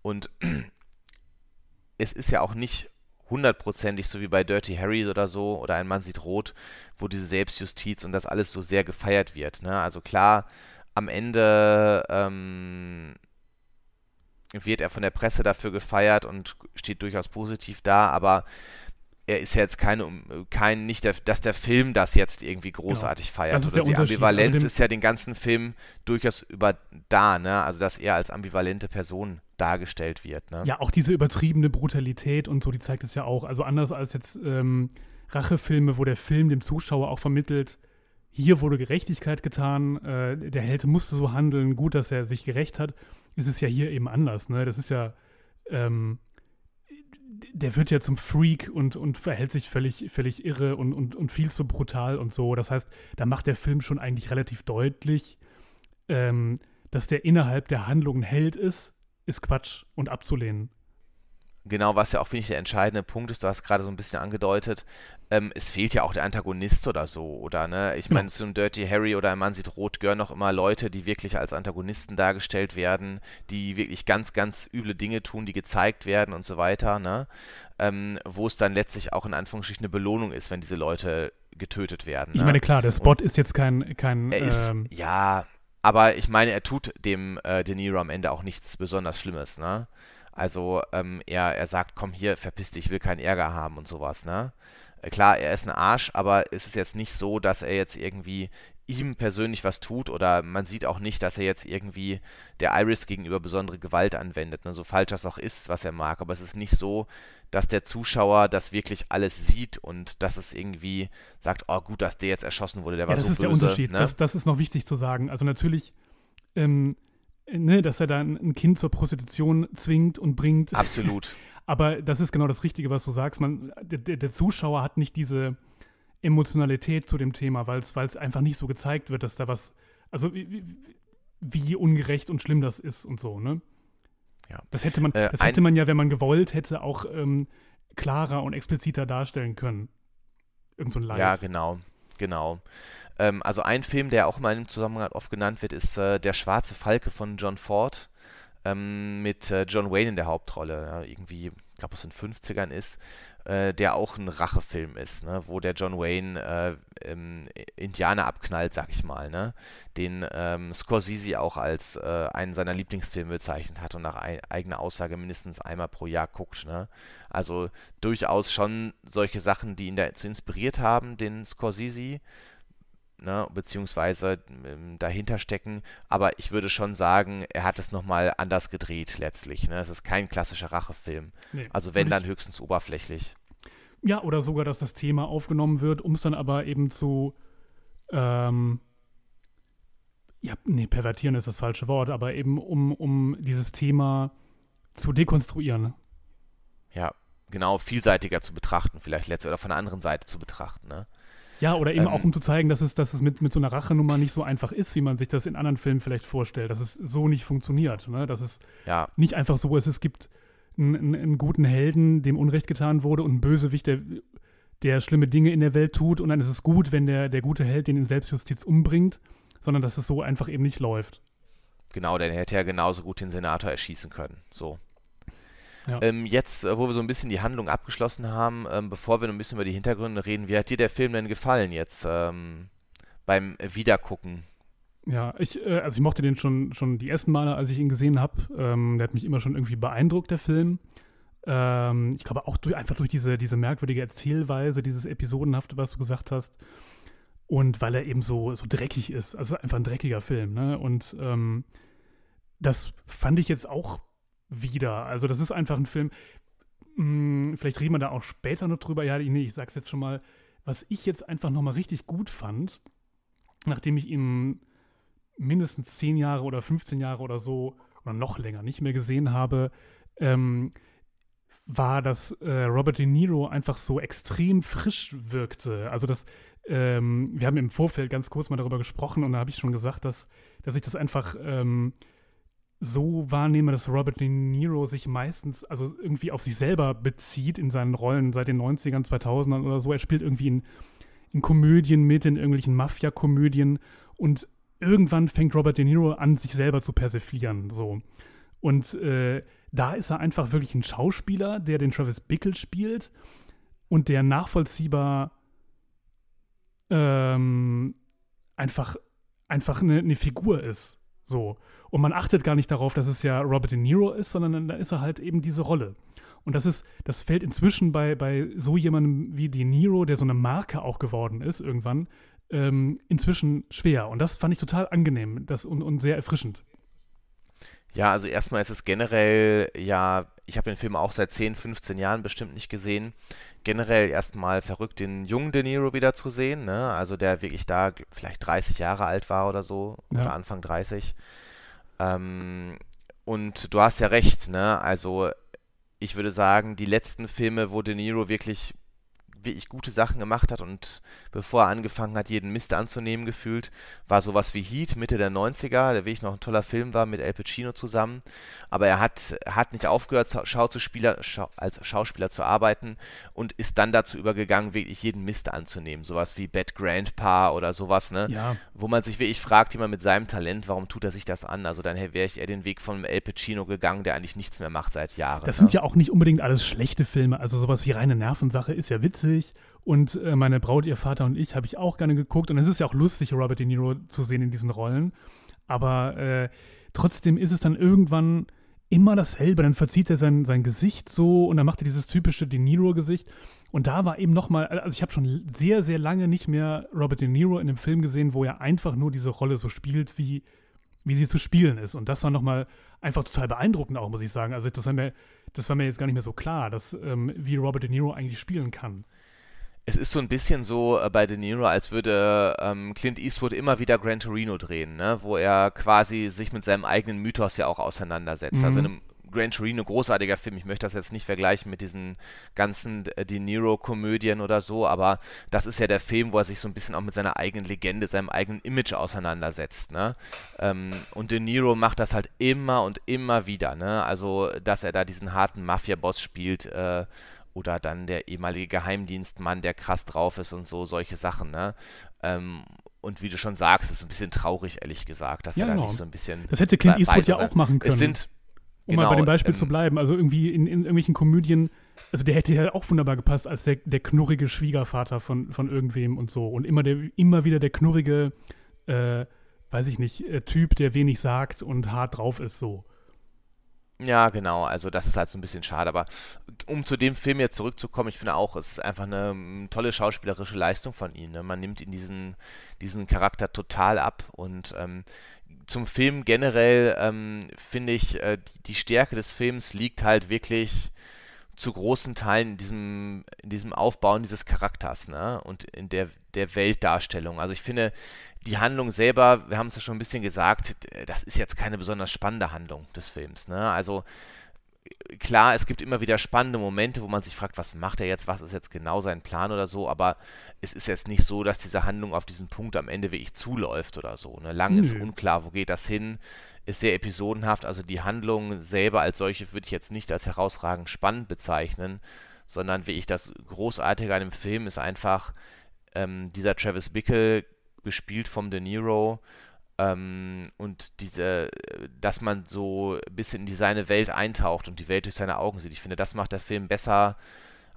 und es ist ja auch nicht hundertprozentig so wie bei Dirty Harry oder so oder Ein Mann sieht rot, wo diese Selbstjustiz und das alles so sehr gefeiert wird. Ne? Also klar, am Ende ähm, wird er von der Presse dafür gefeiert und steht durchaus positiv da, aber er ist ja jetzt keine, kein, nicht der, dass der Film das jetzt irgendwie großartig feiert. Das ist Oder der die. Ambivalenz Also ist ja den ganzen Film durchaus über da, ne? Also dass er als ambivalente Person dargestellt wird, ne? Ja, auch diese übertriebene Brutalität und so, die zeigt es ja auch. Also anders als jetzt ähm, Rachefilme, wo der Film dem Zuschauer auch vermittelt, hier wurde Gerechtigkeit getan, äh, der Held musste so handeln, gut, dass er sich gerecht hat, ist es ja hier eben anders. Ne? Das ist ja, ähm, der wird ja zum Freak und, und verhält sich völlig, völlig irre und, und, und viel zu brutal und so. Das heißt, da macht der Film schon eigentlich relativ deutlich, ähm, dass der innerhalb der Handlung ein Held ist, ist Quatsch und abzulehnen. Genau, was ja auch, finde ich, der entscheidende Punkt ist, du hast gerade so ein bisschen angedeutet, ähm, es fehlt ja auch der Antagonist oder so, oder, ne? Ich Genau. meine, zu einem Dirty Harry oder ein Mann sieht rot gehören noch immer Leute, die wirklich als Antagonisten dargestellt werden, die wirklich ganz, ganz üble Dinge tun, die gezeigt werden und so weiter, ne? Ähm, wo es dann letztlich auch in Anführungsstrichen eine Belohnung ist, wenn diese Leute getötet werden. Ich ne? meine, klar, der Spot ist jetzt kein, kein Er ist, ähm, ja, aber ich meine, er tut dem äh, De Niro am Ende auch nichts besonders Schlimmes, ne? Also, ähm, er, er sagt, komm hier, verpiss dich, ich will keinen Ärger haben und sowas, ne? Äh, Klar, er ist ein Arsch, aber es ist jetzt nicht so, dass er jetzt irgendwie ihm persönlich was tut oder man sieht auch nicht, dass er jetzt irgendwie der Iris gegenüber besondere Gewalt anwendet, ne? So falsch das auch ist, was er mag, aber es ist nicht so, dass der Zuschauer das wirklich alles sieht und dass es irgendwie sagt, oh gut, dass der jetzt erschossen wurde, der ja, war das so ist böse, der Unterschied. ne? Das, das ist noch wichtig zu sagen. Also natürlich, ähm, ne, dass er dann ein Kind zur Prostitution zwingt und bringt. Absolut. Aber das ist genau das Richtige, was du sagst. Man, der, der Zuschauer hat nicht diese Emotionalität zu dem Thema, weil es einfach nicht so gezeigt wird, dass da was, also wie- wie ungerecht und schlimm das ist und so, ne? Ja. Das hätte man, Äh, das hätte man ja, wenn man gewollt hätte, auch ähm, klarer und expliziter darstellen können. Irgend so ein Leid. Ja, genau, genau. Ähm, also ein Film, der auch mal in dem Zusammenhang oft genannt wird, ist äh, Der schwarze Falke von John Ford ähm, mit äh, John Wayne in der Hauptrolle. Ja, irgendwie, ich glaube, aus den 50ern ist, äh, der auch ein Rachefilm ist, ne, wo der John Wayne äh, ähm, Indianer abknallt, sag ich mal, ne, den ähm, Scorsese auch als äh, einen seiner Lieblingsfilme bezeichnet hat und nach ei eigener Aussage mindestens einmal pro Jahr guckt, ne. Also durchaus schon solche Sachen, die ihn dazu inspiriert haben, den Scorsese, ne, beziehungsweise ähm, dahinter stecken. Aber ich würde schon sagen, er hat es nochmal anders gedreht letztlich. Ne? Es ist kein klassischer Rachefilm. Nee. Also wenn dann höchstens oberflächlich. Ja, oder sogar, dass das Thema aufgenommen wird, um es dann aber eben zu, ähm, ja, nee, pervertieren ist das falsche Wort, aber eben um, um dieses Thema zu dekonstruieren. Ja, genau, vielseitiger zu betrachten, vielleicht letztlich oder von der anderen Seite zu betrachten. Ne? Ja, oder eben Ähm, auch um zu zeigen, dass es, dass es mit, mit so einer Rachenummer nicht so einfach ist, wie man sich das in anderen Filmen vielleicht vorstellt, dass es so nicht funktioniert, ne? dass es Ja, nicht einfach so ist, es gibt einen, einen, guten Helden, dem Unrecht getan wurde und einen Bösewicht, der, der schlimme Dinge in der Welt tut und dann ist es gut, wenn der, der gute Held den in Selbstjustiz umbringt, sondern dass es so einfach eben nicht läuft. genau, denn er hätte ja genauso gut den Senator erschießen können. So. Ja. Ähm, jetzt, äh, wo wir so ein bisschen die Handlung abgeschlossen haben, ähm, bevor wir noch ein bisschen über die Hintergründe reden, wie hat dir der Film denn gefallen jetzt ähm, beim Wiedergucken? Ja, ich, äh, also ich mochte den schon, schon die ersten Male, als ich ihn gesehen habe. Ähm, der hat mich immer schon irgendwie beeindruckt, der Film. Ähm, ich glaube auch durch, einfach durch diese, diese merkwürdige Erzählweise, dieses Episodenhafte, was du gesagt hast. Und weil er eben so, so dreckig ist. Also einfach ein dreckiger Film, ne? Und ähm, das fand ich jetzt auch wieder. Also das ist einfach ein Film, mh, vielleicht reden wir da auch später noch drüber. Ja, nee, ich sag's jetzt schon mal. Was ich jetzt einfach nochmal richtig gut fand, nachdem ich ihn mindestens 10 Jahre oder 15 Jahre oder so oder noch länger nicht mehr gesehen habe, ähm, war, dass äh, Robert De Niro einfach so extrem frisch wirkte. Also das, ähm, wir haben im Vorfeld ganz kurz mal darüber gesprochen und da habe ich schon gesagt, dass, dass ich das einfach ähm, so wahrnehme, dass Robert De Niro sich meistens, also irgendwie auf sich selber bezieht in seinen Rollen seit den 90ern, 2000ern oder so. Er spielt irgendwie in, in Komödien mit, in irgendwelchen Mafia-Komödien und irgendwann fängt Robert De Niro an, sich selber zu persiflieren, so. Und äh, da ist er einfach wirklich ein Schauspieler, der den Travis Bickle spielt und der nachvollziehbar ähm, einfach, einfach eine, eine Figur ist. So. Und man achtet gar nicht darauf, dass es ja Robert De Niro ist, sondern da ist er halt eben diese Rolle. Und das ist, das fällt inzwischen bei, bei so jemandem wie De Niro, der so eine Marke auch geworden ist irgendwann, ähm, inzwischen schwer. Und das fand ich total angenehm das, und, und sehr erfrischend. Ja, also erstmal ist es generell, ja, ich habe den Film auch seit 10, 15 Jahren bestimmt nicht gesehen. Generell erstmal verrückt, den jungen De Niro wieder zu sehen, ne? Also der wirklich da vielleicht 30 Jahre alt war oder so, ja. oder Anfang 30. Ähm, und du hast ja recht, ne? Also ich würde sagen, die letzten Filme, wo De Niro wirklich wirklich gute Sachen gemacht hat und bevor er angefangen hat, jeden Mist anzunehmen gefühlt, war sowas wie Heat Mitte der 90er, der wirklich noch ein toller Film war mit El Pacino zusammen. Aber er hat, hat nicht aufgehört, Schauspieler, Schau, als Schauspieler zu arbeiten und ist dann dazu übergegangen, wirklich jeden Mist anzunehmen. Sowas wie Bad Grandpa oder sowas, ne? Ja. Wo man sich wirklich fragt, jemand mit seinem Talent, warum tut er sich das an? Also dann wäre ich eher den Weg von El Pacino gegangen, der eigentlich nichts mehr macht seit Jahren. Das ne? sind ja auch nicht unbedingt alles schlechte Filme. Also sowas wie reine Nervensache ist ja witzig. Und äh, meine Braut, ihr Vater und ich habe ich auch gerne geguckt. Und es ist ja auch lustig, Robert De Niro zu sehen in diesen Rollen. Aber äh, trotzdem ist es dann irgendwann immer dasselbe. Dann verzieht er sein, sein Gesicht so und dann macht er dieses typische De Niro-Gesicht. Und da war eben nochmal, also ich habe schon sehr, sehr lange nicht mehr Robert De Niro in einem Film gesehen, wo er einfach nur diese Rolle so spielt, wie, wie sie zu spielen ist. Und das war nochmal einfach total beeindruckend auch, muss ich sagen. Also das war mir, das war mir jetzt gar nicht mehr so klar, dass, ähm, wie Robert De Niro eigentlich spielen kann es ist so ein bisschen so äh, bei De Niro, als würde ähm, Clint Eastwood immer wieder Gran Torino drehen, ne? wo er quasi sich mit seinem eigenen Mythos ja auch auseinandersetzt. Also mhm. Also in einem Gran Torino, großartiger Film. Ich möchte das jetzt nicht vergleichen mit diesen ganzen äh, De Niro-Komödien oder so, aber das ist ja der Film, wo er sich so ein bisschen auch mit seiner eigenen Legende, seinem eigenen Image auseinandersetzt. Ne? Ähm, und De Niro macht das halt immer und immer wieder. Ne? Also, dass er da diesen harten Mafia-Boss spielt, äh, oder dann der ehemalige Geheimdienstmann, der krass drauf ist und so, solche Sachen, ne? Ähm, und wie du schon sagst, ist ein bisschen traurig, ehrlich gesagt, dass ja, er da genau. nicht so ein bisschen. Das hätte Clint Eastwood ja auch machen können. Es sind, um genau, mal bei dem Beispiel ähm, zu bleiben, also irgendwie in, in, irgendwelchen Komödien, also der hätte ja auch wunderbar gepasst als der, der knurrige Schwiegervater von, von irgendwem und so. Und immer, der, immer wieder der knurrige, äh, weiß ich nicht, äh, Typ, der wenig sagt und hart drauf ist, so. Ja, genau. Also das ist halt so ein bisschen schade. Aber um zu dem Film jetzt zurückzukommen, ich finde auch, es ist einfach eine um, tolle schauspielerische Leistung von ihm. Ne? Man nimmt ihn diesen, diesen Charakter total ab. Und ähm, zum Film generell ähm, finde ich, äh, die, die Stärke des Films liegt halt wirklich zu großen Teilen in diesem, in diesem Aufbauen dieses Charakters, ne? Und in der, der Weltdarstellung. Also ich finde, die Handlung selber, wir haben es ja schon ein bisschen gesagt, das ist jetzt keine besonders spannende Handlung des Films. Ne? Also klar, es gibt immer wieder spannende Momente, wo man sich fragt, was macht er jetzt, was ist jetzt genau sein Plan oder so, aber es ist jetzt nicht so, dass diese Handlung auf diesen Punkt am Ende wirklich zuläuft oder so. Ne? Lang mhm. ist unklar, wo geht das hin, ist sehr episodenhaft, also die Handlung selber als solche würde ich jetzt nicht als herausragend spannend bezeichnen, sondern wie ich das Großartige an dem Film ist einfach, ähm, dieser Travis Bickle gespielt vom De Niro. Ähm, und diese, dass man so ein bisschen in die seine Welt eintaucht und die Welt durch seine Augen sieht. Ich finde, das macht der Film besser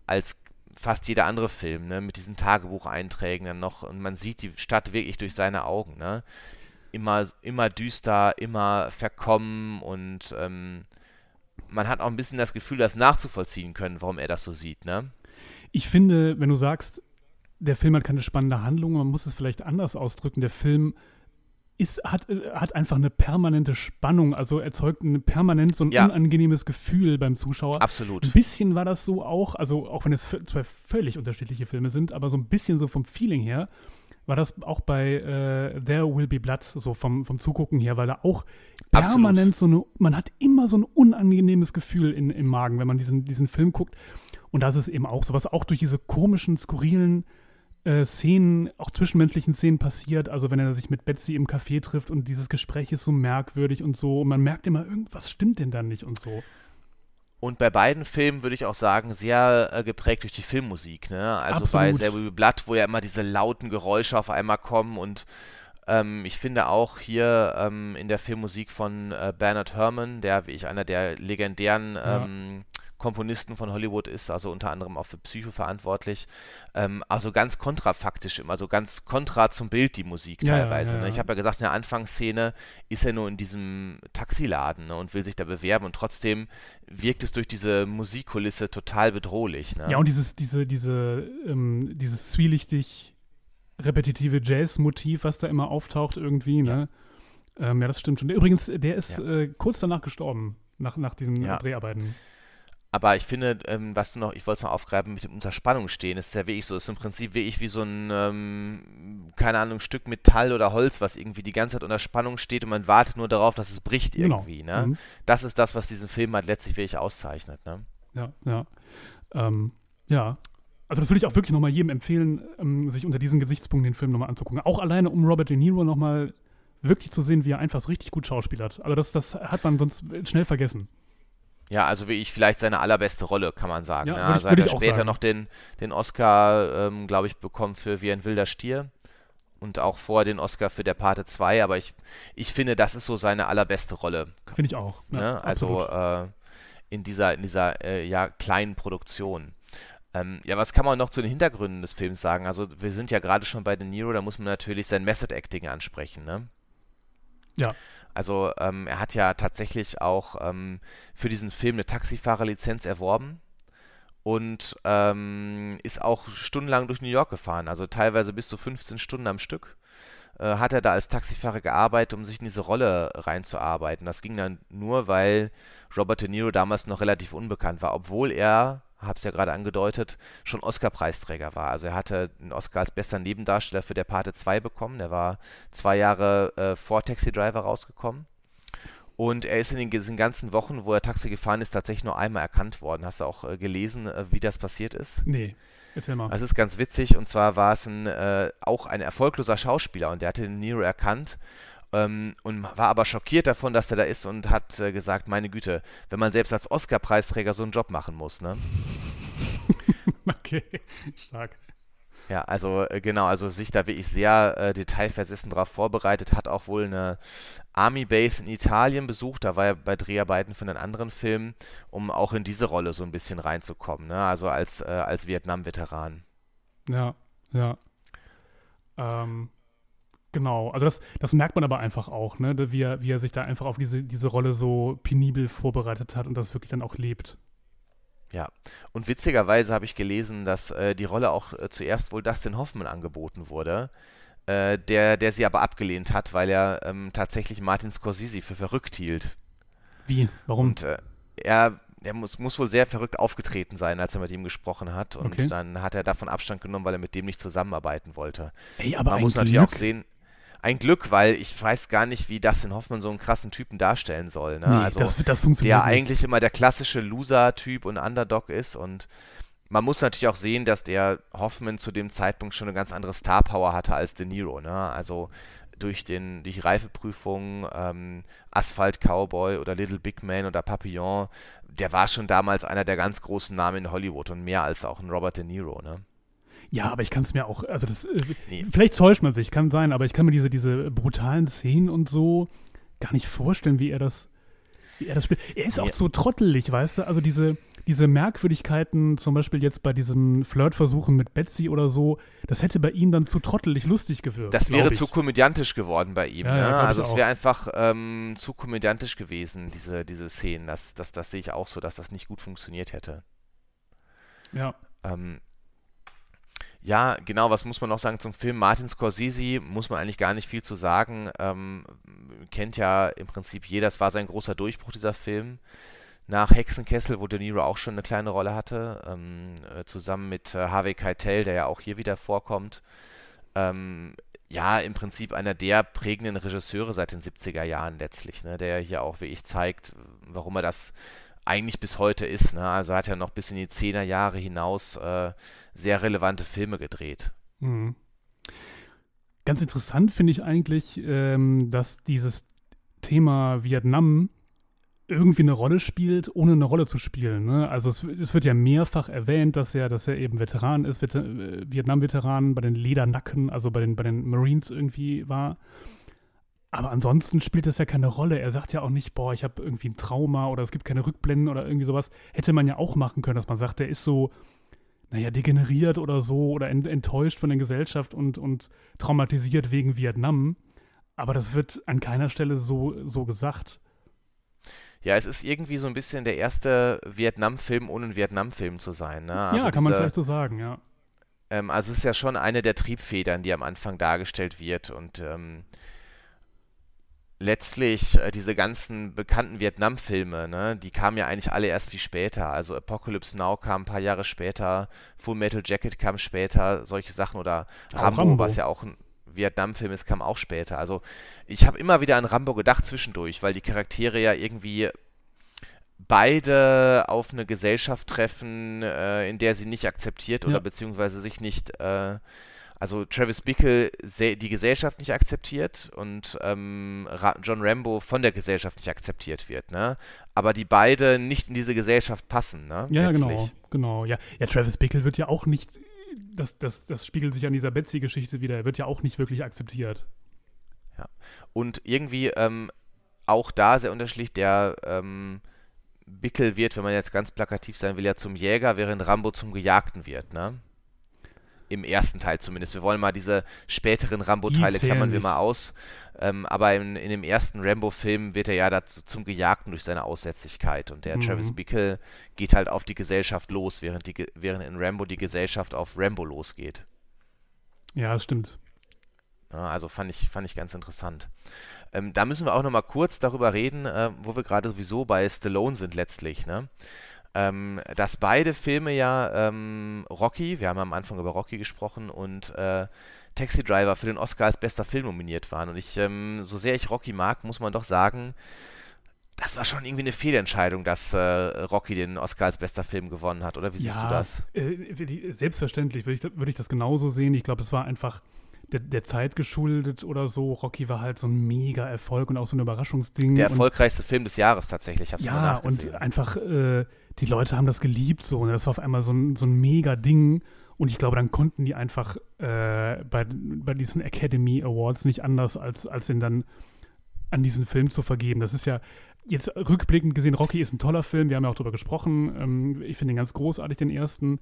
als fast jeder andere Film, ne? mit diesen Tagebucheinträgen dann noch. Und man sieht die Stadt wirklich durch seine Augen. Ne? Immer, immer düster, immer verkommen und ähm, man hat auch ein bisschen das Gefühl, das nachzuvollziehen können, warum er das so sieht. Ne? Ich finde, wenn du sagst, der Film hat keine spannende Handlung, man muss es vielleicht anders ausdrücken. Der Film ist, hat, äh, hat einfach eine permanente Spannung, also erzeugt ein permanent so ein ja. unangenehmes Gefühl beim Zuschauer. Absolut. Ein bisschen war das so auch, also auch wenn es zwei völlig unterschiedliche Filme sind, aber so ein bisschen so vom Feeling her war das auch bei äh, There Will Be Blood, so vom, vom Zugucken her, weil da auch permanent Absolut. so eine, man hat immer so ein unangenehmes Gefühl in, im Magen, wenn man diesen, diesen Film guckt. Und das ist eben auch so, was auch durch diese komischen, skurrilen äh, Szenen, auch zwischenmenschlichen Szenen passiert. Also wenn er sich mit Betsy im Café trifft und dieses Gespräch ist so merkwürdig und so. Und man merkt immer, irgendwas stimmt denn dann nicht und so. Und bei beiden Filmen würde ich auch sagen, sehr äh, geprägt durch die Filmmusik. Ne? Also Absolut. bei There Blood, wo ja immer diese lauten Geräusche auf einmal kommen und ähm, ich finde auch hier ähm, in der Filmmusik von äh, Bernard Herrmann, der wie ich einer der legendären ja. ähm, Komponisten von Hollywood ist, also unter anderem auch für Psycho verantwortlich. Ähm, also ganz kontrafaktisch immer, so ganz kontra zum Bild die Musik ja, teilweise. Ja, ja, ne? Ich habe ja gesagt, in der Anfangsszene ist er nur in diesem Taxiladen ne, und will sich da bewerben und trotzdem wirkt es durch diese Musikkulisse total bedrohlich. Ne? Ja, und dieses, diese, diese, ähm, dieses zwielichtig repetitive Jazz-Motiv, was da immer auftaucht irgendwie, ne? Ja. Ähm, ja, das stimmt schon. Übrigens, der ist äh, kurz danach gestorben, nach, nach diesen Dreharbeiten. Aber ich finde, ähm, was du noch, ich wollte es noch aufgreifen, mit dem Unterspannung stehen, ist ja wirklich so, ist im Prinzip wirklich wie so ein, ähm, keine Ahnung, Stück Metall oder Holz, was irgendwie die ganze Zeit unter Spannung steht und man wartet nur darauf, dass es bricht genau. irgendwie. Genau. Ne? Mhm. Das ist das, was diesen Film halt letztlich wirklich auszeichnet. Ne? Ja, ja. Ähm, ja. Also das würde ich auch wirklich nochmal jedem empfehlen, ähm, sich unter diesen Gesichtspunkten den Film nochmal anzugucken. Auch alleine, um Robert De Niro nochmal wirklich zu sehen, wie er einfach so richtig gut schauspielert. Also das, das hat man sonst schnell vergessen. Ja, also wie ich vielleicht seine allerbeste Rolle, kann man sagen. Ja, ne? Also hat er später noch den, den Oscar, ähm, glaube ich, bekommen für Wie ein wilder Stier. Und auch vor den Oscar für der Pate 2, aber ich, ich finde, das ist so seine allerbeste Rolle. Finde ich auch. Ja, ne? Also äh, in dieser, in dieser äh, ja, kleinen Produktion. Ähm, ja, was kann man noch zu den Hintergründen des Films sagen? Also wir sind ja gerade schon bei De Niro, da muss man natürlich sein Method Acting ansprechen, ne? Ja. Also ähm, er hat ja tatsächlich auch ähm, für diesen Film eine Taxifahrerlizenz erworben und ähm, ist auch stundenlang durch New York gefahren, also teilweise bis zu 15 Stunden am Stück. Äh, hat er da als Taxifahrer gearbeitet, um sich in diese Rolle reinzuarbeiten. Das ging dann nur, weil Robert De Niro damals noch relativ unbekannt war, obwohl er habe es ja gerade angedeutet, schon Oscar-Preisträger war. Also er hatte einen Oscar als bester Nebendarsteller für Der Pate 2 bekommen. Der war zwei Jahre äh, vor Taxi Driver rausgekommen. Und er ist in den, diesen ganzen Wochen, wo er Taxi gefahren ist, tatsächlich nur einmal erkannt worden. Hast du auch äh, gelesen, äh, wie das passiert ist? Nee. Erzähl mal. Das ist ganz witzig und zwar war es ein, äh, auch ein erfolgloser Schauspieler und der hatte den Nero erkannt ähm, und war aber schockiert davon, dass er da ist und hat äh, gesagt, meine Güte, wenn man selbst als Oscar-Preisträger so einen Job machen muss, ne? okay, stark. Ja, also äh, genau, also sich da wirklich sehr äh, detailversessen darauf vorbereitet, hat auch wohl eine Army Base in Italien besucht, da war er bei Dreharbeiten für einen anderen Film, um auch in diese Rolle so ein bisschen reinzukommen, ne? also als, äh, als Vietnam-Veteran. Ja, ja. Ähm, Genau, also das, das merkt man aber einfach auch, ne? wie, er, wie er sich da einfach auf diese, diese Rolle so penibel vorbereitet hat und das wirklich dann auch lebt. Ja, und witzigerweise habe ich gelesen, dass äh, die Rolle auch äh, zuerst wohl Dustin Hoffman angeboten wurde, äh, der, der sie aber abgelehnt hat, weil er ähm, tatsächlich Martin Scorsese für verrückt hielt. Wie? Warum? Und äh, er, er muss, muss wohl sehr verrückt aufgetreten sein, als er mit ihm gesprochen hat. Und okay. dann hat er davon Abstand genommen, weil er mit dem nicht zusammenarbeiten wollte. Ey, aber Man muss Glück. natürlich auch sehen, ein Glück, weil ich weiß gar nicht, wie Dustin Hoffmann so einen krassen Typen darstellen soll. Ne? Nee, also, das, das funktioniert der nicht. eigentlich immer der klassische Loser-Typ und Underdog ist und man muss natürlich auch sehen, dass der Hoffman zu dem Zeitpunkt schon eine ganz andere Star-Power hatte als De Niro. Ne? Also durch, den, die Reifeprüfung, ähm, Asphalt Cowboy oder Little Big Man oder Papillon, der war schon damals einer der ganz großen Namen in Hollywood und mehr als auch ein Robert De Niro. Ne? Ja, aber ich kann es mir auch, also das, äh, nee. vielleicht täuscht man sich, kann sein, aber ich kann mir diese, diese brutalen Szenen und so gar nicht vorstellen, wie er das, wie er das spielt. Er ist auch ja. so trottelig, weißt du? Also diese, diese Merkwürdigkeiten, zum Beispiel jetzt bei diesen Flirtversuchen mit Betsy oder so, das hätte bei ihm dann zu trottelig lustig gewirkt. Das wäre zu komödiantisch geworden bei ihm. Ja, ne? ja, also es wäre einfach ähm, zu komödiantisch gewesen, diese, diese Szenen. Das, das, das sehe ich auch so, dass das nicht gut funktioniert hätte. Ja. Ähm, ja, genau, was muss man noch sagen zum Film? Martin Scorsese muss man eigentlich gar nicht viel zu sagen. Ähm, kennt ja im Prinzip jeder, es war sein großer Durchbruch, dieser Film. Nach Hexenkessel, wo De Niro auch schon eine kleine Rolle hatte, ähm, äh, zusammen mit äh, Harvey Keitel, der ja auch hier wieder vorkommt. ähm, ja, im Prinzip einer der prägenden Regisseure seit den 70er Jahren letztlich, ne, der hier auch wie ich zeigt, warum er das eigentlich bis heute ist. Ne? Also hat er noch bis in die 10er Jahre hinaus äh, sehr relevante Filme gedreht. Mhm. Ganz interessant finde ich eigentlich, ähm, dass dieses Thema Vietnam irgendwie eine Rolle spielt, ohne eine Rolle zu spielen. Ne? Also es, es, wird ja mehrfach erwähnt, dass er, dass er eben Veteran ist, äh, Vietnam-Veteran bei den Ledernacken, also bei den, bei den Marines irgendwie war. Aber ansonsten spielt das ja keine Rolle. Er sagt ja auch nicht, boah, ich habe irgendwie ein Trauma oder es gibt keine Rückblenden oder irgendwie sowas. Hätte man ja auch machen können, dass man sagt, der ist so, naja, degeneriert oder so oder enttäuscht von der Gesellschaft und, und traumatisiert wegen Vietnam. Aber das wird an keiner Stelle so, so gesagt. Ja, es ist irgendwie so ein bisschen der erste Vietnam-Film, ohne ein Vietnam-Film zu sein. Ne? Also ja, kann diese, man vielleicht so sagen, ja. Ähm, also es ist ja schon eine der Triebfedern, die am Anfang dargestellt wird und ähm, letztlich äh, diese ganzen bekannten Vietnam-Filme, ne, die kamen ja eigentlich alle erst viel später. Also Apocalypse Now kam ein paar Jahre später, Full Metal Jacket kam später, solche Sachen oder Rambo, Rambo, was ja auch ein Vietnam-Film ist, kam auch später. Also ich habe immer wieder an Rambo gedacht zwischendurch, weil die Charaktere ja irgendwie beide auf eine Gesellschaft treffen, äh, in der sie nicht akzeptiert ja. oder beziehungsweise sich nicht, äh, also Travis Bickle die Gesellschaft nicht akzeptiert und ähm, John Rambo von der Gesellschaft nicht akzeptiert wird, ne? Aber die beide nicht in diese Gesellschaft passen, ne? Ja, Letztlich. genau, genau. Ja. ja, Travis Bickle wird ja auch nicht das, das, das spiegelt sich an dieser Betsy-Geschichte wieder. Er wird ja auch nicht wirklich akzeptiert. Ja. Und irgendwie ähm, auch da sehr unterschiedlich. Der ähm, Bickel wird, wenn man jetzt ganz plakativ sein will, ja zum Jäger, während Rambo zum Gejagten wird, ne? Im ersten Teil zumindest. Wir wollen mal diese späteren Rambo-Teile klammern wir mal aus. Ähm, aber in, in, dem ersten Rambo-Film wird er ja dazu zum Gejagten durch seine Aussätzlichkeit. Und der mhm. Travis Bickle geht halt auf die Gesellschaft los, während, die, während in Rambo die Gesellschaft auf Rambo losgeht. Ja, das stimmt. Ja, also fand ich, fand ich ganz interessant. Ähm, da müssen wir auch noch mal kurz darüber reden, äh, wo wir gerade sowieso bei Stallone sind letztlich. Ne? Ähm, dass beide Filme ja ähm, Rocky, wir haben am Anfang über Rocky gesprochen, und äh, Taxi Driver für den Oscar als bester Film nominiert waren. Und ich, ähm, so sehr ich Rocky mag, muss man doch sagen, das war schon irgendwie eine Fehlentscheidung, dass äh, Rocky den Oscar als bester Film gewonnen hat, oder wie siehst ja, du das? Äh, selbstverständlich würde ich, würd ich das genauso sehen. Ich glaube, es war einfach der, der, Zeit geschuldet oder so. Rocky war halt so ein mega Erfolg und auch so ein Überraschungsding. Der erfolgreichste Film des Jahres tatsächlich, hab's Ja, und einfach äh, die Leute haben das geliebt so. Und das war auf einmal so ein, so ein mega Ding. Und ich glaube, dann konnten die einfach äh, bei, bei diesen Academy Awards nicht anders, als, als ihn dann an diesen Film zu vergeben. Das ist ja jetzt rückblickend gesehen, Rocky ist ein toller Film, wir haben ja auch darüber gesprochen. Ähm, ich finde ihn ganz großartig, den ersten.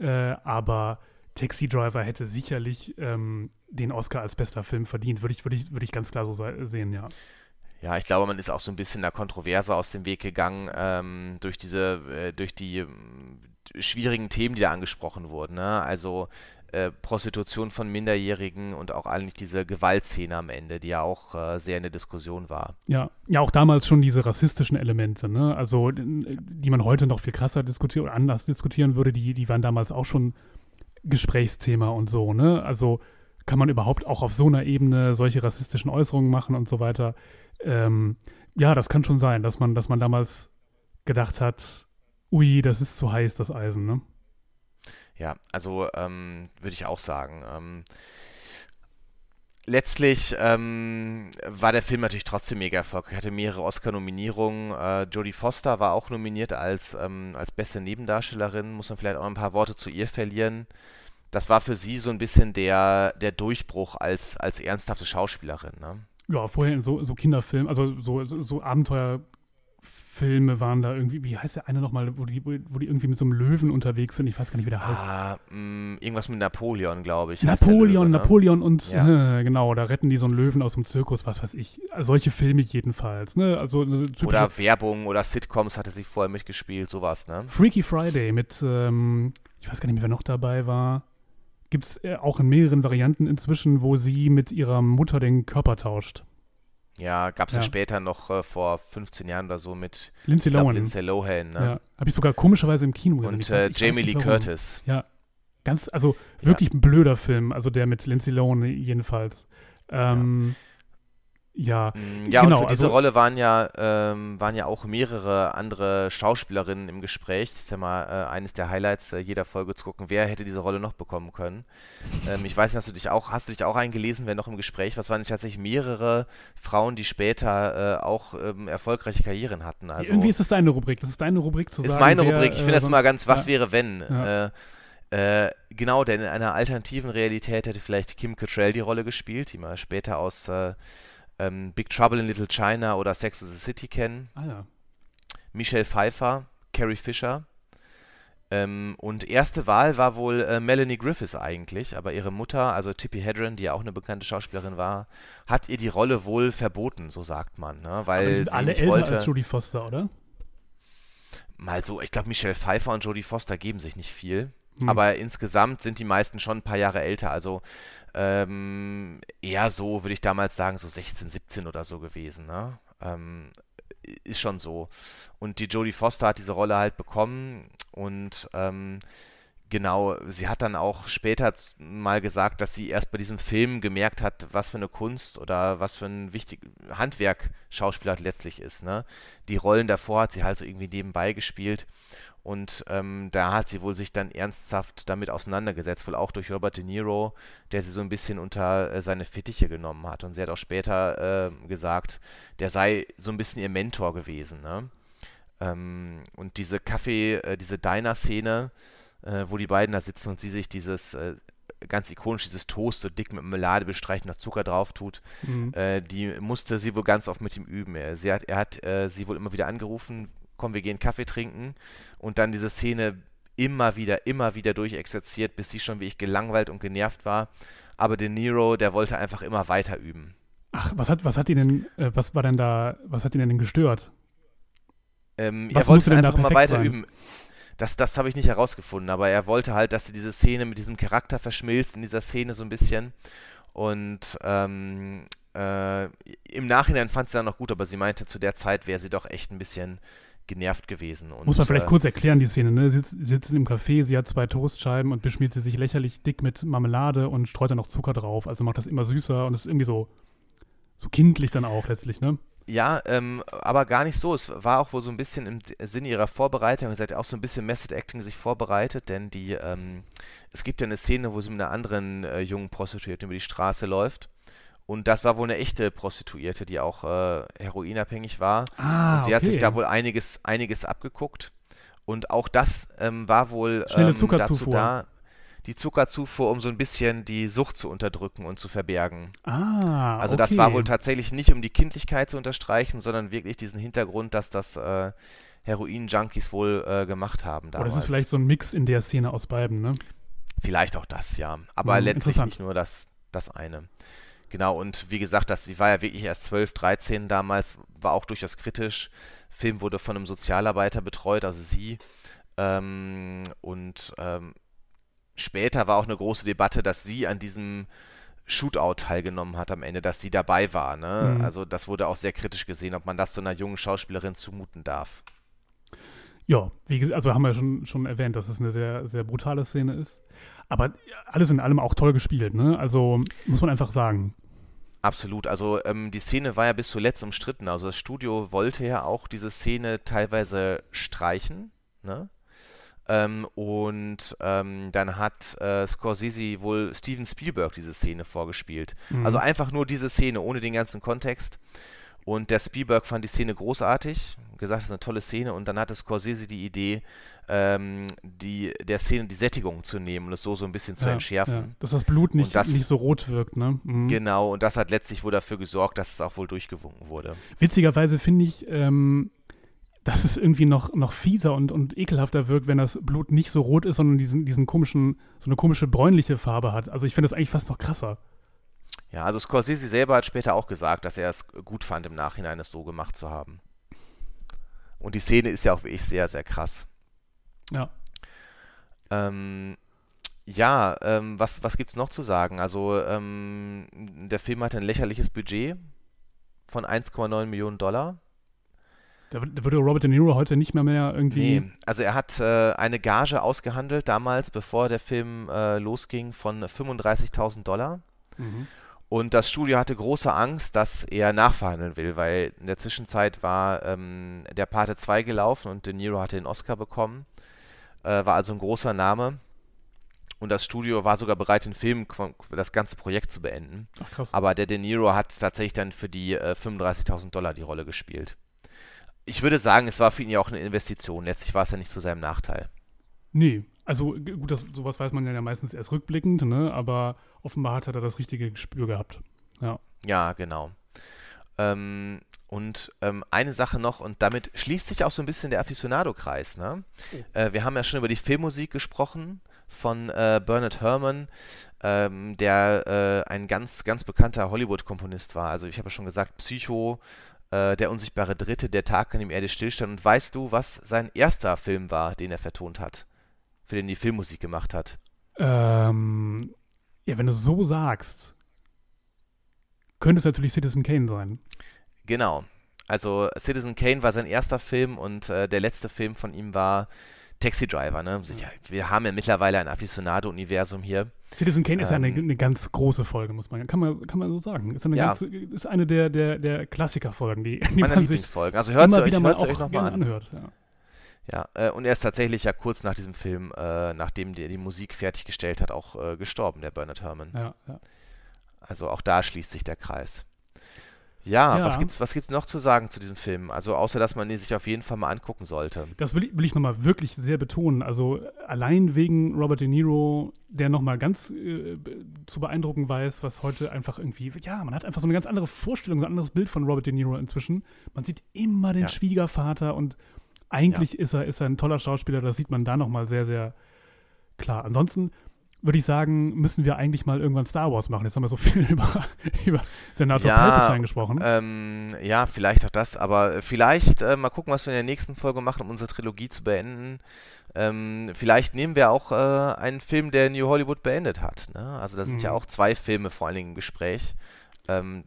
Äh, aber Taxi Driver hätte sicherlich ähm, den Oscar als bester Film verdient, würde ich, würd ich, würd ich ganz klar so sehen, ja. Ja, ich glaube, man ist auch so ein bisschen der Kontroverse aus dem Weg gegangen ähm, durch diese, äh, durch die schwierigen Themen, die da angesprochen wurden. Ne? Also äh, Prostitution von Minderjährigen und auch eigentlich diese Gewaltszene am Ende, die ja auch äh, sehr in der Diskussion war. Ja, ja, auch damals schon diese rassistischen Elemente, ne? Also die man heute noch viel krasser diskutiert oder anders diskutieren würde, die, die waren damals auch schon Gesprächsthema und so, ne? Also kann man überhaupt auch auf so einer Ebene solche rassistischen Äußerungen machen und so weiter. Ähm, ja, das kann schon sein, dass man, dass man damals gedacht hat, ui, das ist zu heiß, das Eisen, ne? Ja, also ähm, würde ich auch sagen. Ähm, letztlich ähm, war der Film natürlich trotzdem mega erfolgreich. Er hatte mehrere Oscar-Nominierungen. Äh, Jodie Foster war auch nominiert als, ähm, als beste Nebendarstellerin. Muss man vielleicht auch ein paar Worte zu ihr verlieren. Das war für sie so ein bisschen der, der Durchbruch als, als ernsthafte Schauspielerin. Ne? Ja, vorher in so, so Kinderfilmen, also so, so, so Abenteuer Filme waren da irgendwie, wie heißt der eine nochmal, wo die, wo die irgendwie mit so einem Löwen unterwegs sind? Ich weiß gar nicht, wie der heißt. Ah, mh, mm, irgendwas mit Napoleon, glaube ich. Napoleon, Löwe, ne? Napoleon und ja. äh, genau, da retten die so einen Löwen aus dem Zirkus, was weiß ich. solche Filme jedenfalls, ne? Also, oder Werbung oder Sitcoms hatte sie vorher mitgespielt, sowas, ne? Freaky Friday mit, ähm, ich weiß gar nicht mehr, wer noch dabei war. Gibt es äh, auch in mehreren Varianten inzwischen, wo sie mit ihrer Mutter den Körper tauscht. Ja, gab es ja. ja. später noch äh, vor 15 Jahren oder so mit Lindsay Lohan. Lindsay Lohan ne? Ja. Habe ich sogar komischerweise im Kino gesehen. Und äh, Jamie Lee Curtis. Ja. Ganz, also wirklich ja. ein blöder Film, also der mit Lindsay Lohan jedenfalls. Ähm, ja. Ja, mm, ja genau, und für diese also, Rolle waren ja, ähm, waren ja auch mehrere andere Schauspielerinnen im Gespräch. Das ist ja mal äh, eines der Highlights äh, jeder Folge zu gucken, wer hätte diese Rolle noch bekommen können. Ähm, ich weiß nicht, hast du dich auch, hast du dich auch eingelesen, wer noch im Gespräch Was waren tatsächlich mehrere Frauen, die später äh, auch ähm, erfolgreiche Karrieren hatten. Also, Irgendwie ist das deine Rubrik. Das ist deine Rubrik zu ist sagen. Ist meine wer, Rubrik. Ich finde das immer ganz, was ja. wäre, wenn. Ja. Äh, äh, genau, denn in einer alternativen Realität hätte vielleicht Kim Cattrall die Rolle gespielt, die man später aus äh, ähm, Big Trouble in Little China oder Sex in the City kennen. Ah ja. Michelle Pfeiffer, Carrie Fisher. Ähm, und erste Wahl war wohl äh, Melanie Griffiths eigentlich, aber ihre Mutter, also Tippi Hedren, die ja auch eine bekannte Schauspielerin war, hat ihr die Rolle wohl verboten, so sagt man. Ne? Weil aber sind alle älter wollte, als Jodie Foster, oder? Mal so, ich glaube, Michelle Pfeiffer und Jodie Foster geben sich nicht viel. Hm. Aber insgesamt sind die meisten schon ein paar Jahre älter. Also ähm, eher so, würde ich damals sagen, so 16, 17 oder so gewesen. Ne? Ähm, ist schon so. Und die Jodie Foster hat diese Rolle halt bekommen und ähm, genau, sie hat dann auch später mal gesagt, dass sie erst bei diesem Film gemerkt hat, was für eine Kunst oder was für ein wichtiges Handwerk Schauspieler letztlich ist. Ne? Die Rollen davor hat sie halt so irgendwie nebenbei gespielt und ähm, da hat sie wohl sich dann ernsthaft damit auseinandergesetzt, wohl auch durch Robert De Niro, der sie so ein bisschen unter äh, seine Fittiche genommen hat. Und sie hat auch später äh, gesagt, der sei so ein bisschen ihr Mentor gewesen. Ne? Ähm, und diese Kaffee, äh, diese Diner-Szene, äh, wo die beiden da sitzen und sie sich dieses äh, ganz ikonisch dieses Toast so dick mit Melade bestreicht, noch Zucker drauf tut, mhm. äh, die musste sie wohl ganz oft mit ihm üben. Er, sie hat, er hat äh, sie wohl immer wieder angerufen, komm, wir gehen Kaffee trinken und dann diese Szene immer wieder, immer wieder durchexerziert, bis sie schon wie ich gelangweilt und genervt war. Aber De Niro, der wollte einfach immer weiter üben. Ach, was hat, was hat ihn denn, äh, was war denn da, was hat ihn denn gestört? Ähm, er wollte einfach immer weiter sein? üben. Das, das habe ich nicht herausgefunden, aber er wollte halt, dass sie diese Szene mit diesem Charakter verschmilzt, in dieser Szene so ein bisschen. Und ähm, äh, im Nachhinein fand sie dann noch gut, aber sie meinte, zu der Zeit wäre sie doch echt ein bisschen genervt gewesen. Und, Muss man vielleicht äh, kurz erklären, die Szene, ne? Sie sitzt, sitzen im Café, sie hat zwei Toastscheiben und beschmiert sie sich lächerlich dick mit Marmelade und streut dann noch Zucker drauf. Also macht das immer süßer und ist irgendwie so, so kindlich dann auch letztlich, ne? Ja, ähm, aber gar nicht so. Es war auch wohl so ein bisschen im Sinne ihrer Vorbereitung. Sie hat auch so ein bisschen Method Acting sich vorbereitet, denn die, ähm, es gibt ja eine Szene, wo sie mit einer anderen äh, jungen Prostituierten über die Straße läuft und das war wohl eine echte Prostituierte, die auch äh, heroinabhängig war. Ah, und sie okay. hat sich da wohl einiges, einiges abgeguckt. Und auch das ähm, war wohl ähm, dazu da, die Zuckerzufuhr, um so ein bisschen die Sucht zu unterdrücken und zu verbergen. Ah, also okay. das war wohl tatsächlich nicht, um die Kindlichkeit zu unterstreichen, sondern wirklich diesen Hintergrund, dass das äh, Heroin-Junkies wohl äh, gemacht haben damals. Oder das ist vielleicht so ein Mix in der Szene aus beiden, ne? Vielleicht auch das, ja. Aber hm, letztlich nicht nur das, das eine. Genau, und wie gesagt, das, sie war ja wirklich erst 12, 13 damals, war auch durchaus kritisch. Film wurde von einem Sozialarbeiter betreut, also sie. Ähm, und ähm, später war auch eine große Debatte, dass sie an diesem Shootout teilgenommen hat am Ende, dass sie dabei war. Ne? Mhm. Also das wurde auch sehr kritisch gesehen, ob man das so einer jungen Schauspielerin zumuten darf. Ja, wie, also haben wir schon, schon erwähnt, dass es eine sehr, sehr brutale Szene ist. Aber alles in allem auch toll gespielt, ne? Also muss man einfach sagen. Absolut. Also ähm, die Szene war ja bis zuletzt umstritten. Also das Studio wollte ja auch diese Szene teilweise streichen. Ne? Ähm, und ähm, dann hat äh, Scorsese wohl Steven Spielberg diese Szene vorgespielt. Mhm. Also einfach nur diese Szene, ohne den ganzen Kontext. Und der Spielberg fand die Szene großartig, gesagt, das ist eine tolle Szene. Und dann hatte Scorsese die Idee, ähm, die, der Szene die Sättigung zu nehmen und es so so ein bisschen zu ja, entschärfen. Ja. Dass das Blut nicht, das, nicht so rot wirkt, ne? Mhm. Genau, und das hat letztlich wohl dafür gesorgt, dass es auch wohl durchgewunken wurde. Witzigerweise finde ich, ähm, dass es irgendwie noch, noch fieser und, und ekelhafter wirkt, wenn das Blut nicht so rot ist, sondern diesen, diesen komischen, so eine komische bräunliche Farbe hat. Also ich finde das eigentlich fast noch krasser. Ja, also Scorsese selber hat später auch gesagt, dass er es gut fand, im Nachhinein es so gemacht zu haben. Und die Szene ist ja auch wirklich sehr, sehr krass. Ja. Ähm, ja, ähm, was, was gibt es noch zu sagen? Also, ähm, der Film hatte ein lächerliches Budget von 1,9 Millionen Dollar. Da, da würde Robert De Niro heute nicht mehr mehr irgendwie. Nee, also er hat äh, eine Gage ausgehandelt damals, bevor der Film äh, losging, von 35.000 Dollar. Mhm. Und das Studio hatte große Angst, dass er nachverhandeln will, weil in der Zwischenzeit war ähm, der Pate 2 gelaufen und De Niro hatte den Oscar bekommen. Äh, war also ein großer Name. Und das Studio war sogar bereit, den Film, das ganze Projekt zu beenden. Ach, krass. Aber der De Niro hat tatsächlich dann für die äh, 35.000 Dollar die Rolle gespielt. Ich würde sagen, es war für ihn ja auch eine Investition. Letztlich war es ja nicht zu seinem Nachteil. Nee, also gut, das, sowas weiß man ja meistens erst rückblickend, ne? aber offenbar hat er da das richtige Gespür gehabt. Ja. Ja, genau. Ähm, und ähm, eine Sache noch, und damit schließt sich auch so ein bisschen der Aficionado-Kreis. Ne? Oh. Äh, wir haben ja schon über die Filmmusik gesprochen von äh, Bernard Herrmann, ähm, der äh, ein ganz, ganz bekannter Hollywood-Komponist war. Also ich habe ja schon gesagt, Psycho, äh, Der unsichtbare Dritte, Der Tag, an dem Erde stillstand. Und weißt du, was sein erster Film war, den er vertont hat? Für den die Filmmusik gemacht hat? Ähm, ja, wenn du so sagst, könnte es natürlich Citizen Kane sein. Genau. Also Citizen Kane war sein erster Film und äh, der letzte Film von ihm war Taxi Driver. Ne? Wir haben ja mittlerweile ein Aficionado-Universum hier. Citizen Kane ist ja eine, Ähm. eine ganz große Folge, muss man, kann man, kann man so sagen. Ist eine, Ja. ganz, ist eine der, der, der Klassikerfolgen, die, die Meiner man sich Lieblingsfolgen. Also hört sie euch, wieder mal hört sie euch auch nochmal an. anhört. Ja. Ja, äh, und er ist tatsächlich ja kurz nach diesem Film, äh, nachdem der die Musik fertiggestellt hat, auch äh, gestorben, der Bernard Herrmann. Ja, ja. Also auch da schließt sich der Kreis. Ja, Ja. was gibt's, was gibt's noch zu sagen zu diesem Film? Also außer, dass man ihn sich auf jeden Fall mal angucken sollte. Das will ich, will ich nochmal wirklich sehr betonen. Also allein wegen Robert De Niro, der nochmal ganz äh, zu beeindrucken weiß, was heute einfach irgendwie, ja, man hat einfach so eine ganz andere Vorstellung, so ein anderes Bild von Robert De Niro inzwischen. Man sieht immer den Ja. Schwiegervater und eigentlich ist, er, ist er ein toller Schauspieler, das sieht man da nochmal sehr, sehr klar. Ansonsten würde ich sagen, müssen wir eigentlich mal irgendwann Star Wars machen. Jetzt haben wir so viel über, über Senator Ja, Palpatine gesprochen. Ähm, ja, vielleicht auch das, aber vielleicht äh, mal gucken, was wir in der nächsten Folge machen, um unsere Trilogie zu beenden. Ähm, vielleicht nehmen wir auch äh, einen Film, der New Hollywood beendet hat. Ne? Also da sind ja Mhm. auch zwei Filme vor allen Dingen im Gespräch. Ähm,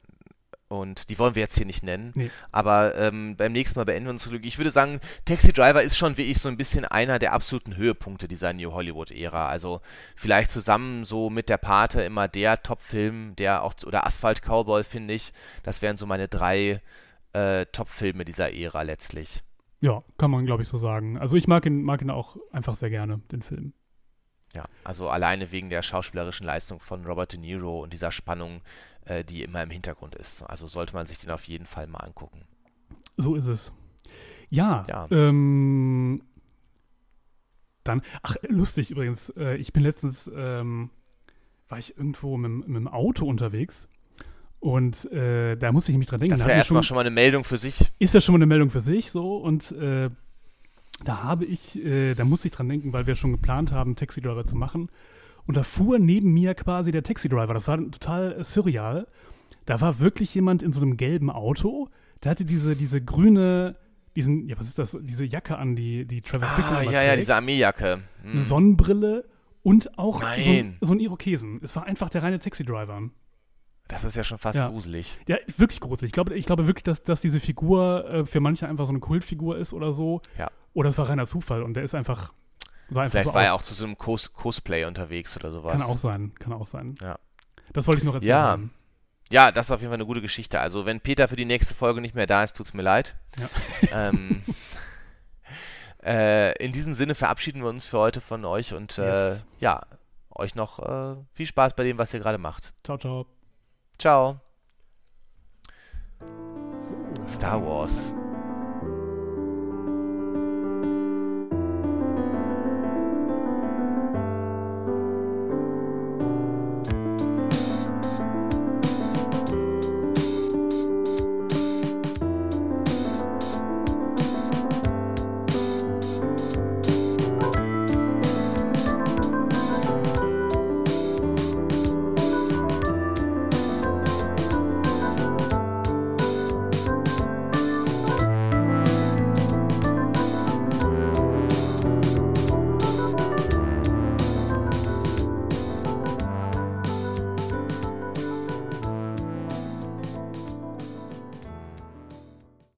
und die wollen wir jetzt hier nicht nennen. Nee. Aber ähm, beim nächsten Mal beenden wir unsere Trilogie. Ich würde sagen, Taxi Driver ist schon wie ich so ein bisschen einer der absoluten Höhepunkte dieser New Hollywood-Ära. Also vielleicht zusammen so mit der Pate immer der Top-Film, der auch, oder Asphalt Cowboy, finde ich. Das wären so meine drei äh, Top-Filme dieser Ära letztlich. ja, kann man, glaube ich, so sagen. Also ich mag ihn, mag ihn auch einfach sehr gerne, den Film. Ja, also alleine wegen der schauspielerischen Leistung von Robert De Niro und dieser Spannung, äh, die immer im Hintergrund ist. Also sollte man sich den auf jeden Fall mal angucken. So ist es. Ja, Ja. Ähm, dann, ach, lustig übrigens, äh, ich bin letztens, ähm, war ich irgendwo mit, dem- mit dem Auto unterwegs und äh, da musste ich mich dran denken. Das da ist ja erstmal schon mal eine Meldung für sich. ist ja schon mal eine Meldung für sich so und äh, da habe ich, äh, da musste ich dran denken, weil wir schon geplant haben, Taxi Driver zu machen. Und da fuhr neben mir quasi der Taxi Driver. Das war total äh, surreal. Da war wirklich jemand in so einem gelben Auto. Der hatte diese, diese grüne, diesen, ja, was ist das, diese Jacke an, die, die Travis Bickle Ah, immer ja, ja, trägt. diese Armeejacke. Hm. Eine Sonnenbrille und auch so, so ein Irokesen. Es war einfach der reine Taxi Driver. Das ist ja schon fast Ja. gruselig. Ja, wirklich gruselig. Ich glaube, ich glaube wirklich, dass, dass diese Figur äh, für manche einfach so eine Kultfigur ist oder so. Ja. Oder es war reiner Zufall und der ist einfach, sah einfach Vielleicht so war aus. er auch zu so einem Cos Cosplay unterwegs oder sowas. Kann auch sein, kann auch sein. Ja. Das wollte ich noch erzählen. Ja. Ja, das ist auf jeden Fall eine gute Geschichte. Also, wenn Peter für die nächste Folge nicht mehr da ist, tut's mir leid. Ja. Ähm, äh, in diesem Sinne verabschieden wir uns für heute von euch und äh, Yes. ja, euch noch äh, viel Spaß bei dem, was ihr gerade macht. Ciao, ciao. Ciao. Star Wars.